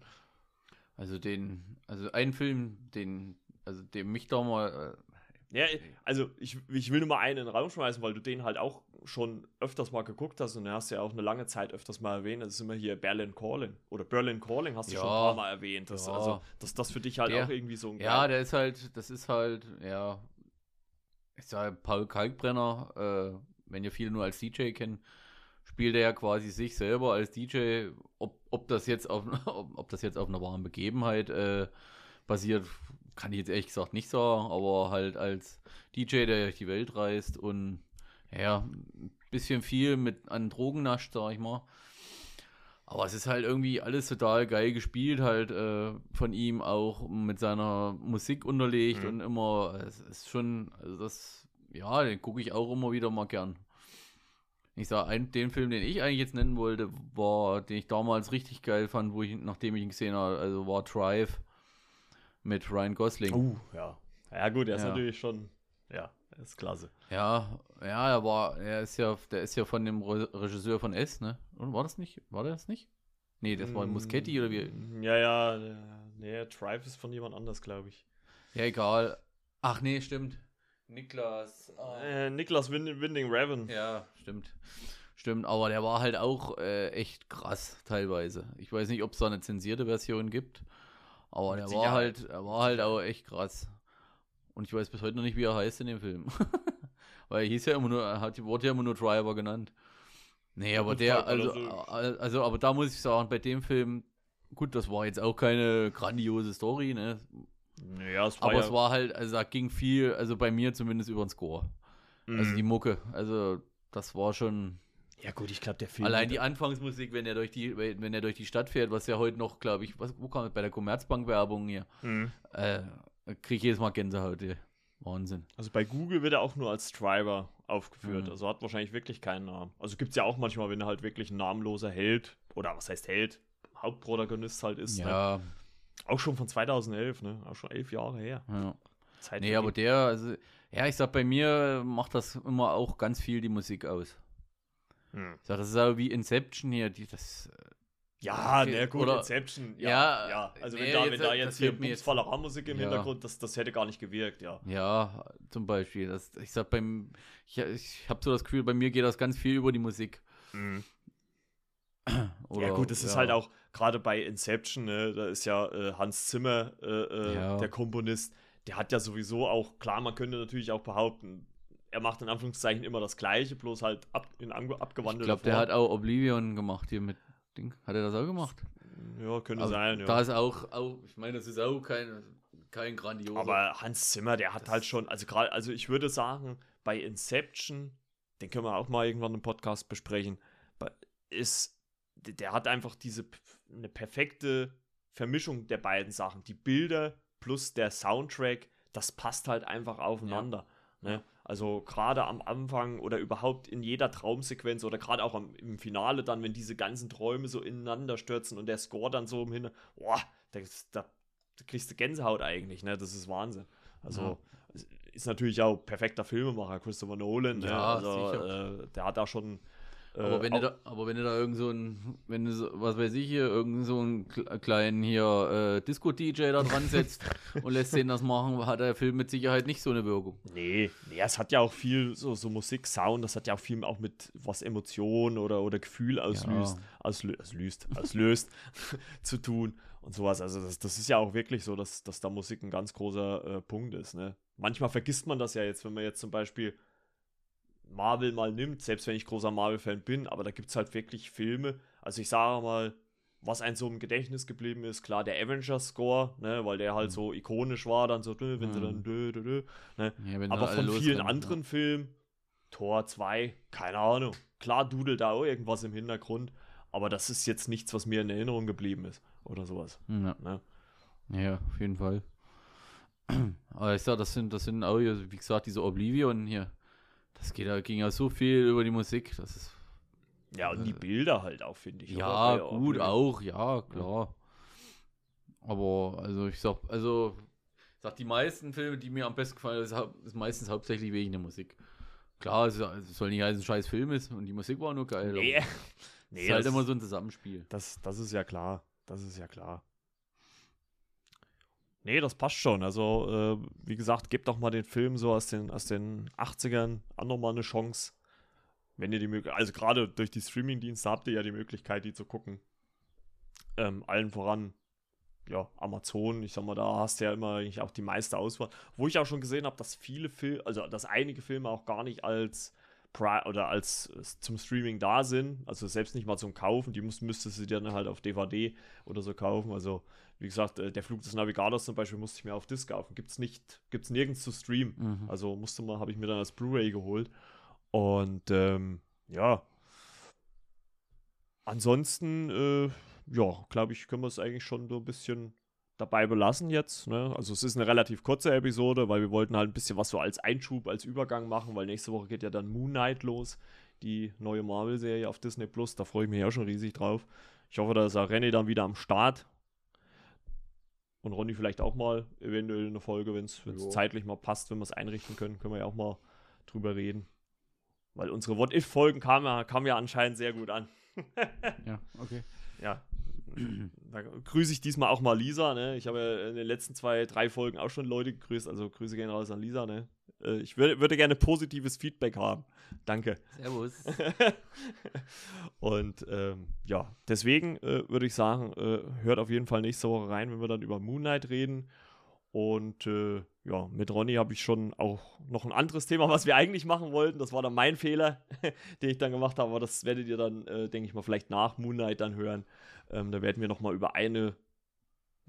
Speaker 2: Also den, also ein Film, den, also dem mich da mal, äh,
Speaker 1: Ja, also ich, ich will nur mal einen in den Raum schmeißen, weil du den halt auch schon öfters mal geguckt hast und den hast du ja auch eine lange Zeit öfters mal erwähnt. Das ist immer hier Berlin Calling. Oder Berlin Calling hast du
Speaker 2: Ja.
Speaker 1: schon ein paar Mal erwähnt. Das,
Speaker 2: Ja.
Speaker 1: Also, dass das für dich halt
Speaker 2: Der-
Speaker 1: auch irgendwie so ein
Speaker 2: Ja, der ist halt, das ist halt, ja, ich sage Paul Kalkbrenner, äh, wenn ihr viele nur als DJ kennt, spielt er ja quasi sich selber als DJ. Ob, ob das jetzt auf ob, ob das jetzt auf einer wahren Begebenheit äh, basiert, kann ich jetzt ehrlich gesagt nicht sagen, aber halt als DJ, der durch die Welt reist und ja, ein bisschen viel mit an Drogen nascht, sag ich mal. Aber es ist halt irgendwie alles total geil gespielt, halt äh, von ihm auch mit seiner Musik unterlegt
Speaker 1: Mhm.
Speaker 2: und immer, es ist schon, also das, ja, den gucke ich auch immer wieder mal gern. Ich sag, ein, den Film, den ich eigentlich jetzt nennen wollte, war, den ich damals richtig geil fand, wo ich, nachdem ich ihn gesehen habe, also war Drive mit Ryan Gosling.
Speaker 1: Uh, ja. Ja, gut, der ist
Speaker 2: Ja.
Speaker 1: natürlich schon. Ja, er ist klasse.
Speaker 2: Ja, ja, er war, er ist ja, der ist ja von dem Re Regisseur von S, ne? Und war das nicht? War der das nicht? Nee, das war Muschetti oder wie?
Speaker 1: Mm, Ja, ja. äh, Nee, Tribe ist von jemand anders, glaube ich.
Speaker 2: Ja, egal. Ach nee, stimmt. Niklas. ah.
Speaker 1: Äh, Niklas Wind Winding Raven.
Speaker 2: Ja, stimmt. Stimmt, aber der war halt auch äh, echt krass teilweise. Ich weiß nicht, ob es da eine zensierte Version gibt, aber
Speaker 1: Mit
Speaker 2: der war halt, er war halt auch echt krass. Und ich weiß bis heute noch nicht, wie er heißt in dem Film. Weil er hieß ja immer nur, er hat, wurde ja immer nur Driver genannt. Nee, aber der, also,
Speaker 1: also-
Speaker 2: also, aber da muss ich sagen, bei dem Film, gut, das war jetzt auch keine grandiose Story, ne?
Speaker 1: Ja, es war
Speaker 2: Aber
Speaker 1: ja,
Speaker 2: es war halt, also da ging viel, also bei mir zumindest über den Score. Also
Speaker 1: Mhm.
Speaker 2: die Mucke, also das war schon.
Speaker 1: Ja, gut, ich glaube, der Film.
Speaker 2: Allein die Anfangsmusik, wenn er durch die, wenn er durch die Stadt fährt, was ja heute noch, glaube ich, was, wo kam das bei der Commerzbank-Werbung hier,
Speaker 1: Mhm.
Speaker 2: äh, kriege ich jedes Mal Gänsehaut. ey. Wahnsinn.
Speaker 1: Also bei Google wird er auch nur als Driver aufgeführt.
Speaker 2: Mhm.
Speaker 1: Also hat wahrscheinlich wirklich keinen Namen. Also gibt es ja auch manchmal, wenn er halt wirklich ein namenloser Held, oder was heißt Held, Hauptprotagonist halt ist. Ne?
Speaker 2: Ja,
Speaker 1: Auch schon von 2011, ne? Auch schon elf Jahre her.
Speaker 2: ja.
Speaker 1: Zeit
Speaker 2: Nee, aber der, also, ja, ich sag, bei mir macht das immer auch ganz viel die Musik aus.
Speaker 1: Hm.
Speaker 2: Ich sag, das ist auch wie Inception hier, die, das,
Speaker 1: Ja,
Speaker 2: Okay,
Speaker 1: na gut,
Speaker 2: oder-
Speaker 1: Inception. Ja,
Speaker 2: Ja,
Speaker 1: ja. Also
Speaker 2: nee,
Speaker 1: wenn da,
Speaker 2: jetzt-
Speaker 1: wenn da
Speaker 2: das
Speaker 1: jetzt hier
Speaker 2: jetzt-
Speaker 1: Bumsfallerei-Musik im
Speaker 2: Ja.
Speaker 1: Hintergrund, das, das hätte gar nicht gewirkt, ja.
Speaker 2: Ja, zum Beispiel. Das, ich sag beim, ich, ich habe so das Gefühl, bei mir geht das ganz viel über die Musik. Oder,
Speaker 1: ja gut, das ist
Speaker 2: ja.
Speaker 1: halt auch gerade bei Inception, ne, da ist ja äh, Hans Zimmer äh, äh, der Komponist, der hat ja sowieso auch, klar, man könnte natürlich auch behaupten, er macht in Anführungszeichen immer das Gleiche, bloß halt ab, in ange,
Speaker 2: Ich
Speaker 1: abgewandelter
Speaker 2: glaube, der hat auch Oblivion gemacht hier mit Ding. Hat er das auch gemacht?
Speaker 1: Ja, könnte
Speaker 2: Also,
Speaker 1: sein, ja.
Speaker 2: Da ist auch, auch, ich meine, das ist auch kein, kein grandioser.
Speaker 1: Aber Hans Zimmer, der hat
Speaker 2: Das-
Speaker 1: halt schon, also gerade, also ich würde sagen, bei Inception, den können wir auch mal irgendwann im Podcast besprechen, ist, der hat einfach diese eine perfekte Vermischung der beiden Sachen. Die Bilder plus der Soundtrack, das passt halt einfach aufeinander. Ne? Also gerade am Anfang oder überhaupt in jeder Traumsequenz oder gerade auch am, im Finale dann, wenn diese ganzen Träume so ineinander stürzen und der Score dann so im Hinter, boah, da, da, da kriegst du Gänsehaut eigentlich, ne? Das ist Wahnsinn. Also es ist natürlich auch perfekter Filmemacher, Christopher Nolan. Ne?
Speaker 2: Ja,
Speaker 1: also,
Speaker 2: sicher.
Speaker 1: äh, der hat da schon. Äh,
Speaker 2: aber, wenn
Speaker 1: auch-
Speaker 2: du da, aber wenn du da irgend so ein, wenn du so, was weiß ich hier, irgend so einen kle- kleinen hier äh, Disco-DJ da dran setzt und lässt den das machen, hat der Film mit Sicherheit nicht so eine Wirkung.
Speaker 1: Nee, nee, es hat ja auch viel so, so Musik, Sound, das hat ja auch viel auch mit was Emotion oder, oder Gefühl auslöst, auslö auslöst, auslöst zu tun und sowas. Also das, das ist ja auch wirklich so, dass, dass da Musik ein ganz großer äh, Punkt ist. Ne? Manchmal vergisst man das ja jetzt, wenn man jetzt zum Beispiel Marvel mal nimmt, selbst wenn ich großer Marvel-Fan bin, aber da gibt es halt wirklich Filme. Also ich sage mal, was ein so im Gedächtnis geblieben ist, klar, der Avengers-Score, ne, weil der halt
Speaker 2: Mhm.
Speaker 1: so ikonisch war, dann so, dö, wenn sie
Speaker 2: Mhm.
Speaker 1: dann dö, dö, dö, ne?
Speaker 2: Ja,
Speaker 1: Aber von vielen anderen Filmen, Tor 2, keine Ahnung. Klar dudelt da auch irgendwas im Hintergrund, aber das ist jetzt nichts, was mir in Erinnerung geblieben ist oder sowas.
Speaker 2: Ja.
Speaker 1: Ne?
Speaker 2: Ja, auf jeden Fall. Aber ich sag, das sind, das sind auch, wie gesagt, diese Oblivion hier. Das geht, ging ja so viel über die Musik. Das ist,
Speaker 1: Ja, und die
Speaker 2: Äh,
Speaker 1: Bilder halt auch, finde ich.
Speaker 2: ja?
Speaker 1: Bei
Speaker 2: gut, auch, ja, klar. Aber, also, ich sag, also, ich sag, die meisten Filme, die mir am besten gefallen, ist, hau- ist meistens hauptsächlich wegen der Musik. Klar, es, soll nicht heißen, ein scheiß Film ist und die Musik war nur geil.
Speaker 1: Nee,
Speaker 2: es
Speaker 1: nee
Speaker 2: ist halt
Speaker 1: das,
Speaker 2: immer so ein Zusammenspiel.
Speaker 1: das, das ist ja klar. Das ist ja klar. Nee, das passt schon. Also, äh, wie gesagt, gebt doch mal den Film so aus den, aus den 80ern auch nochmal eine Chance. Wenn ihr die Möglichkeit, also gerade durch die Streaming-Dienste habt ihr ja die Möglichkeit, die zu gucken. Ähm, allen voran, ja, Amazon, ich sag mal, da hast du ja immer eigentlich auch die meiste Auswahl. Wo ich auch schon gesehen habe, dass viele Filme, also dass einige Filme auch gar nicht als Pri oder als äh, zum Streaming da sind, also selbst nicht mal zum Kaufen, die müsstest du dir dann halt auf DVD oder so kaufen. Also, wie gesagt, äh, der Flug des Navigators zum Beispiel musste ich mir auf Disc kaufen. Gibt's nicht, gibt's nirgends zu streamen.
Speaker 2: Mhm.
Speaker 1: Also musste mal, habe ich mir dann als Blu-ray geholt. Und ähm, ja. Ansonsten, äh, ja, glaube ich, können wir es eigentlich schon so ein bisschen dabei belassen jetzt. Ne? Also es ist eine relativ kurze Episode, weil wir wollten halt ein bisschen was so als Einschub, als Übergang machen, weil nächste Woche geht ja dann Moon Knight los, die neue Marvel-Serie auf Disney Plus. Da freue ich mich ja schon riesig drauf. Ich hoffe, da ist auch René dann wieder am Start. Und Ronny vielleicht auch mal eventuell eine Folge, wenn es zeitlich mal passt, wenn wir es einrichten können, können wir ja auch mal drüber reden. Weil unsere What-If-Folgen kamen ja, kamen ja anscheinend sehr gut an.
Speaker 2: Ja, okay.
Speaker 1: Ja. Da grüße ich diesmal auch mal Lisa, ne? Ich habe ja in den letzten zwei, drei Folgen auch schon Leute gegrüßt, also Grüße gehen raus an Lisa, ne? Äh, Ich würde, würde gerne positives Feedback haben. Danke.
Speaker 2: Servus.
Speaker 1: Und ähm, ja, deswegen äh, würde ich sagen, äh, hört auf jeden Fall nächste Woche rein, wenn wir dann über Moonlight reden. Und äh, ja, mit Ronny habe ich schon auch noch ein anderes Thema, was wir eigentlich machen wollten. Das war dann mein Fehler, den ich dann gemacht habe. Aber das werdet ihr dann, äh, denke ich mal, vielleicht nach Moonlight dann hören. Ähm, da werden wir noch mal über eine.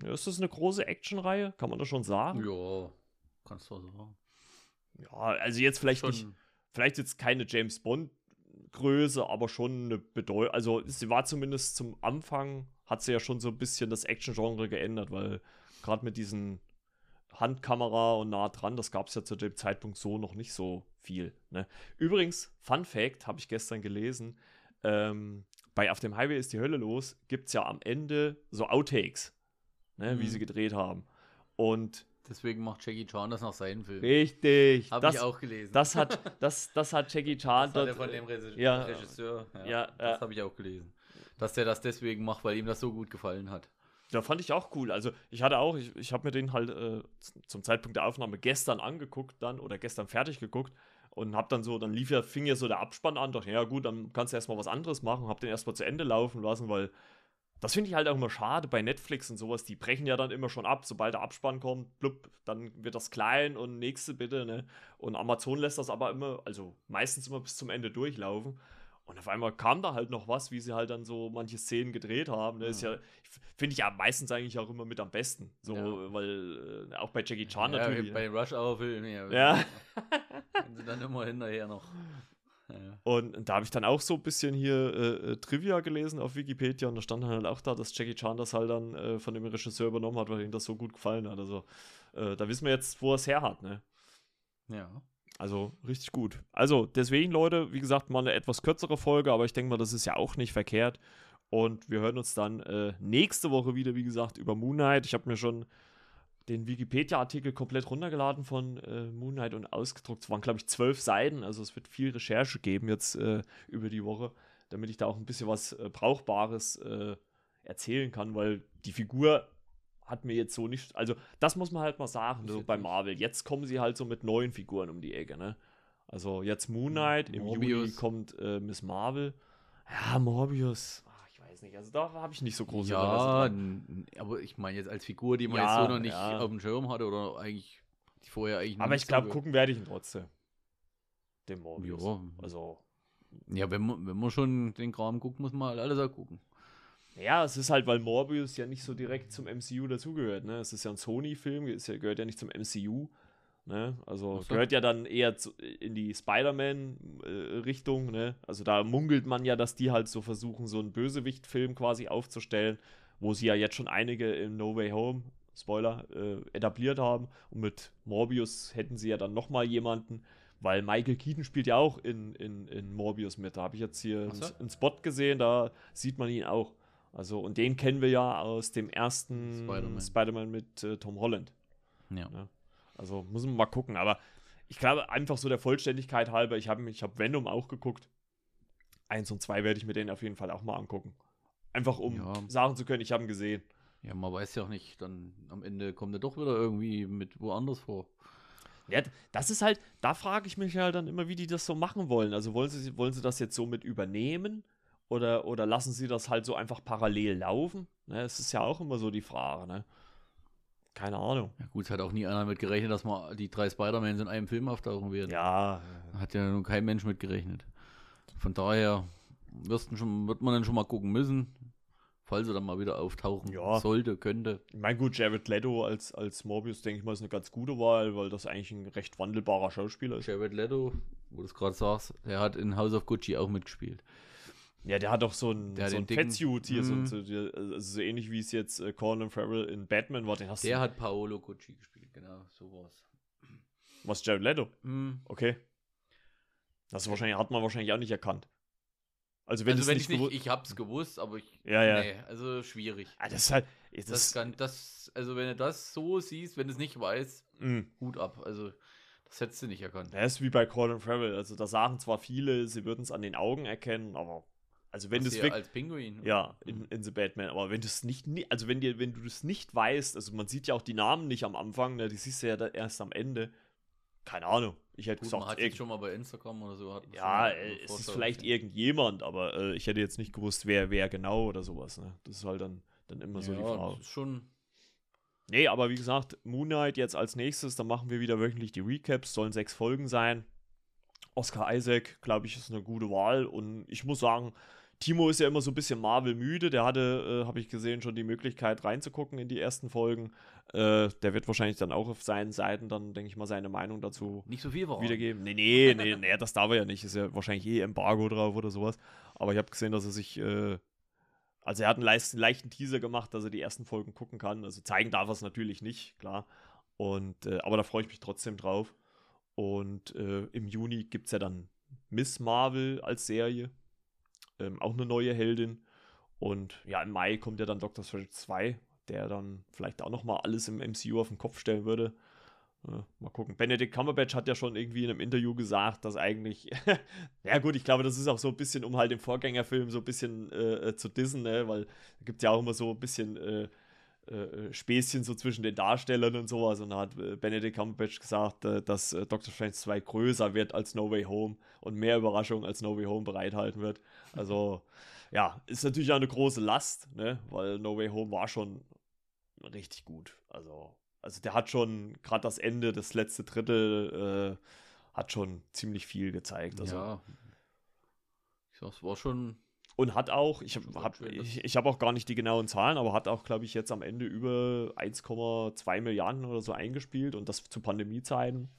Speaker 1: Ja, ist das eine große Actionreihe? Kann man das schon sagen?
Speaker 2: ja, kannst du sagen.
Speaker 1: Ja, also jetzt vielleicht nicht
Speaker 2: Schon,
Speaker 1: vielleicht jetzt keine James Bond Größe, aber schon eine Bedeutung. Also sie war zumindest zum Anfang, hat sie ja schon so ein bisschen das Action-Genre geändert, weil gerade mit diesen Handkamera und nah dran, das gab es ja zu dem Zeitpunkt so noch nicht so viel. Ne? Übrigens, Fun Fact, habe ich gestern gelesen, ähm, bei Auf dem Highway ist die Hölle los, gibt es ja am Ende so Outtakes, ne, wie
Speaker 2: Mhm.
Speaker 1: sie gedreht haben. Und
Speaker 2: deswegen macht Jackie Chan das nach seinen Filmen.
Speaker 1: richtig,
Speaker 2: Habe ich auch gelesen.
Speaker 1: das, hat, das, das hat Jackie Chan
Speaker 2: das hat von dem Regisseur.
Speaker 1: ja.
Speaker 2: Regisseur. Ja,
Speaker 1: Ja,
Speaker 2: das
Speaker 1: ja.
Speaker 2: habe ich auch gelesen. Dass der das deswegen macht, weil ihm das so gut gefallen hat.
Speaker 1: Ja, fand ich auch cool. Also ich hatte auch, ich, ich habe mir den halt äh, zum Zeitpunkt der Aufnahme gestern angeguckt dann oder gestern fertig geguckt und hab dann so, dann lief ja, fing ja so der Abspann an, dachte, ja gut, dann kannst du erstmal was anderes machen, hab den erstmal zu Ende laufen lassen, weil das finde ich halt auch immer schade bei Netflix und sowas, die brechen ja dann immer schon ab, sobald der Abspann kommt, blub, dann wird das klein und nächste bitte, ne? Und Amazon lässt das aber immer, also meistens immer bis zum Ende durchlaufen. Und auf einmal kam da halt noch was, wie sie halt dann so manche Szenen gedreht haben. Ne? Ist ja, finde ich ja meistens eigentlich auch immer mit am besten. So,
Speaker 2: Ja.
Speaker 1: weil äh, auch bei Jackie Chan
Speaker 2: ja,
Speaker 1: natürlich.
Speaker 2: Bei
Speaker 1: ne?
Speaker 2: Rush Hour Filmen, ja.
Speaker 1: Ja.
Speaker 2: Wenn sie dann immer hinterher noch. Ja.
Speaker 1: Und, und da habe ich dann auch so ein bisschen hier äh, äh, Trivia gelesen auf Wikipedia und da stand halt auch da, dass Jackie Chan das halt dann äh, von dem Regisseur übernommen hat, weil ihm das so gut gefallen hat. Also äh, da wissen wir jetzt, wo er es her hat, ne?
Speaker 2: ja.
Speaker 1: Also richtig gut. Also deswegen, Leute, wie gesagt, mal eine etwas kürzere Folge, aber ich denke mal, das ist ja auch nicht verkehrt. Und wir hören uns dann äh, nächste Woche wieder, wie gesagt, über Moon Knight. Ich habe mir schon den Wikipedia-Artikel komplett runtergeladen von äh, Moon Knight und ausgedruckt. Es waren, glaube ich, zwölf Seiten. Also es wird viel Recherche geben jetzt äh, über die Woche, damit ich da auch ein bisschen was äh, Brauchbares äh, erzählen kann, weil die Figur hat mir jetzt so nicht. Also, das muss man halt mal sagen, so bei. Marvel. Jetzt kommen sie halt so mit neuen Figuren um die Ecke, ne? Also, jetzt Moon Knight, im
Speaker 2: Morbius.
Speaker 1: kommt äh, Miss Marvel. Ja, Morbius. Ach, ich weiß nicht. Also, da habe ich nicht so große
Speaker 2: Ja, n- aber ich meine jetzt als Figur, die man
Speaker 1: Ja,
Speaker 2: jetzt so noch nicht
Speaker 1: ja.
Speaker 2: auf dem Schirm hatte oder eigentlich die vorher eigentlich
Speaker 1: Aber ich glaube, gucken werde ich ihn trotzdem. Den Morbius.
Speaker 2: Ja.
Speaker 1: Also,
Speaker 2: Ja, wenn man, wenn man schon den Kram guckt, muss man halt alles auch gucken.
Speaker 1: Ja, es ist halt, weil Morbius ja nicht so direkt zum MCU dazugehört, ne? Es ist ja ein Sony-Film, ja, gehört ja nicht zum MCU. Ne? Also
Speaker 2: so.
Speaker 1: gehört ja dann eher zu, in die Spider-Man-Richtung. ne? Also da munkelt man ja, dass die halt so versuchen, so einen Bösewicht-Film quasi aufzustellen, wo sie ja jetzt schon einige in No Way Home, Spoiler, äh, etabliert haben. Und mit Morbius hätten sie ja dann nochmal jemanden, weil Michael Keaton spielt ja auch in, in, in Morbius mit. Da habe ich jetzt hier
Speaker 2: so.
Speaker 1: einen, einen Spot gesehen, da sieht man ihn auch. Also, und den kennen wir ja aus dem ersten
Speaker 2: Spider-Man.
Speaker 1: Spider-Man mit äh, Tom Holland.
Speaker 2: Ja.
Speaker 1: Ja. Also muss man mal gucken. Aber ich glaube, einfach so der Vollständigkeit halber, ich habe ich hab Venom auch geguckt. Eins und zwei werde ich mir den auf jeden Fall auch mal angucken. Einfach um
Speaker 2: Ja.
Speaker 1: sagen zu können, ich habe ihn gesehen.
Speaker 2: Ja, man weiß ja auch nicht, dann am Ende kommt er doch wieder irgendwie mit woanders vor.
Speaker 1: Ja, das ist halt, da frage ich mich halt dann immer, wie die das so machen wollen. Also wollen sie, wollen sie das jetzt so mit übernehmen oder, oder lassen sie das halt so einfach parallel laufen? Ne, das ist ja auch immer so die Frage, ne? Keine Ahnung.
Speaker 2: Ja gut, es hat auch nie einer mit gerechnet, dass mal die drei Spider-Mans in einem Film auftauchen werden.
Speaker 1: Ja.
Speaker 2: Hat ja nun kein Mensch mit gerechnet. Von daher schon, wird man dann schon mal gucken müssen, falls er dann mal wieder auftauchen
Speaker 1: Ja.
Speaker 2: sollte, könnte.
Speaker 1: Ich meine, gut, Jared Leto als, als Morbius, denke ich mal, ist eine ganz gute Wahl, weil das eigentlich ein recht wandelbarer Schauspieler ist.
Speaker 2: Jared Leto, wo du es gerade sagst, der hat in House of Gucci auch mitgespielt.
Speaker 1: Ja, der hat doch so ein,
Speaker 2: Der
Speaker 1: so Fettsuit hier, so,
Speaker 2: Mhm.
Speaker 1: so, also so ähnlich wie es jetzt äh, Colin Farrell in Batman war. Den hast
Speaker 2: Der
Speaker 1: du,
Speaker 2: hat Paolo Gucci gespielt, genau, so war's.
Speaker 1: was, Jared Leto?
Speaker 2: Hm.
Speaker 1: Okay. Das wahrscheinlich, hat man wahrscheinlich auch nicht erkannt. Also wenn
Speaker 2: also
Speaker 1: es
Speaker 2: wenn
Speaker 1: nicht
Speaker 2: ich nicht, ich hab's gewusst, aber ich,
Speaker 1: Ja, ja.
Speaker 2: nee, also schwierig.
Speaker 1: Ah, das ist halt, das,
Speaker 2: Das kann, das, also wenn du das so siehst, wenn du es nicht weißt,
Speaker 1: mh.
Speaker 2: Hut ab. Also das hättest du nicht erkannt.
Speaker 1: Das ist wie bei Colin Farrell. Also da sagen zwar viele, sie würden es an den Augen erkennen, aber also wenn du es
Speaker 2: als Pinguin.
Speaker 1: ja in, in The Batman, aber wenn du es nicht, ni- also wenn dir, wenn du das nicht weißt, also man sieht ja auch die Namen nicht am Anfang, ne, die siehst du ja erst am Ende. Keine Ahnung. Ich hätte
Speaker 2: Gut, man
Speaker 1: gesagt,
Speaker 2: hat
Speaker 1: irgend-
Speaker 2: jetzt schon mal bei Instagram oder so. Hat man
Speaker 1: ja, äh, es ist vielleicht irgendjemand, aber äh, ich hätte jetzt nicht gewusst, wer wer genau oder sowas. Ne? Das ist halt dann, dann immer so die
Speaker 2: ja,
Speaker 1: Frage.
Speaker 2: das ist schon.
Speaker 1: Nee, aber wie gesagt, Moon Knight jetzt als nächstes, dann machen wir wieder wöchentlich die Recaps, sollen sechs Folgen sein. Oscar Isaac, glaube ich, ist eine gute Wahl und ich muss sagen, Timo ist ja immer so ein bisschen Marvel müde, der hatte, äh, habe ich gesehen, schon die Möglichkeit reinzugucken in die ersten Folgen. Äh, der wird wahrscheinlich dann auch auf seinen Seiten dann, denke ich mal, seine Meinung dazu
Speaker 2: Nicht so viel war.
Speaker 1: wiedergeben. Nee, nee, nee, nee, das darf er ja nicht. Ist ja wahrscheinlich eh Embargo drauf oder sowas. Aber ich habe gesehen, dass er sich, äh, also er hat einen leichten, leichten Teaser gemacht, dass er die ersten Folgen gucken kann. Also zeigen darf er es natürlich nicht, klar. Und, äh, aber da freue ich mich trotzdem drauf. Und äh, im Juni gibt es ja dann Miss Marvel als Serie. Ähm, auch eine neue Heldin. Und ja, im Mai kommt ja dann Doctor Strange 2, der dann vielleicht auch nochmal alles im MCU auf den Kopf stellen würde. Ja, mal gucken. Benedict Cumberbatch hat ja schon irgendwie in einem Interview gesagt, dass eigentlich, ja gut, ich glaube, das ist auch so ein bisschen, um halt den Vorgängerfilm so ein bisschen äh, äh, zu dissen, ne? weil es gibt ja auch immer so ein bisschen äh, äh, Späßchen so zwischen den Darstellern und sowas. Und da hat äh, Benedict Cumberbatch gesagt, äh, dass äh, Doctor Strange 2 größer wird als No Way Home und mehr Überraschungen als No Way Home bereithalten wird. Also, ja, ist natürlich auch eine große Last, ne? weil No Way Home war schon richtig gut. Also, also der hat schon, gerade das Ende, das letzte Drittel, hat schon ziemlich viel gezeigt. Also,
Speaker 2: ja. Ich sag, es war schon.
Speaker 1: Und hat auch, ich habe ich, ich hab auch gar nicht die genauen Zahlen, aber hat auch, glaube ich, jetzt am Ende über 1,2 Milliarden oder so eingespielt und das zu Pandemiezeiten.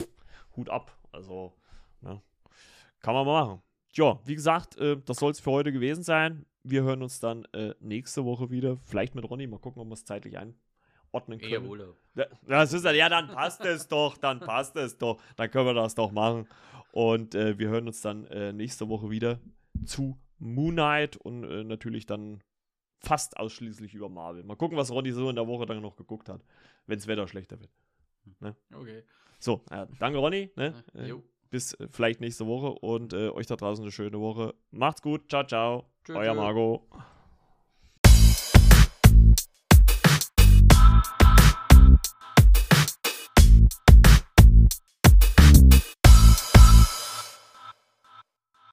Speaker 1: Hut ab. Also, ne, kann man mal machen. Ja, wie gesagt, äh, das soll es für heute gewesen sein. Wir hören uns dann äh, nächste Woche wieder. Vielleicht mit Ronny. Mal gucken, ob wir es zeitlich einordnen können.
Speaker 2: Eher Urlaub.
Speaker 1: Ja, Das ist, ja, dann passt es doch, dann passt es doch. Dann können wir das doch machen. Und äh, wir hören uns dann äh, nächste Woche wieder zu Moon Knight und äh, natürlich dann fast ausschließlich über Marvel. Mal gucken, was Ronny so in der Woche dann noch geguckt hat, wenn das Wetter schlechter wird.
Speaker 2: Okay.
Speaker 1: So, ja, danke Ronny. Ne? Äh, bis äh, vielleicht nächste Woche und äh, euch da draußen eine schöne Woche. Macht's gut. Ciao, ciao.
Speaker 2: Tschö,
Speaker 1: Euer
Speaker 2: tschö.
Speaker 1: Margot.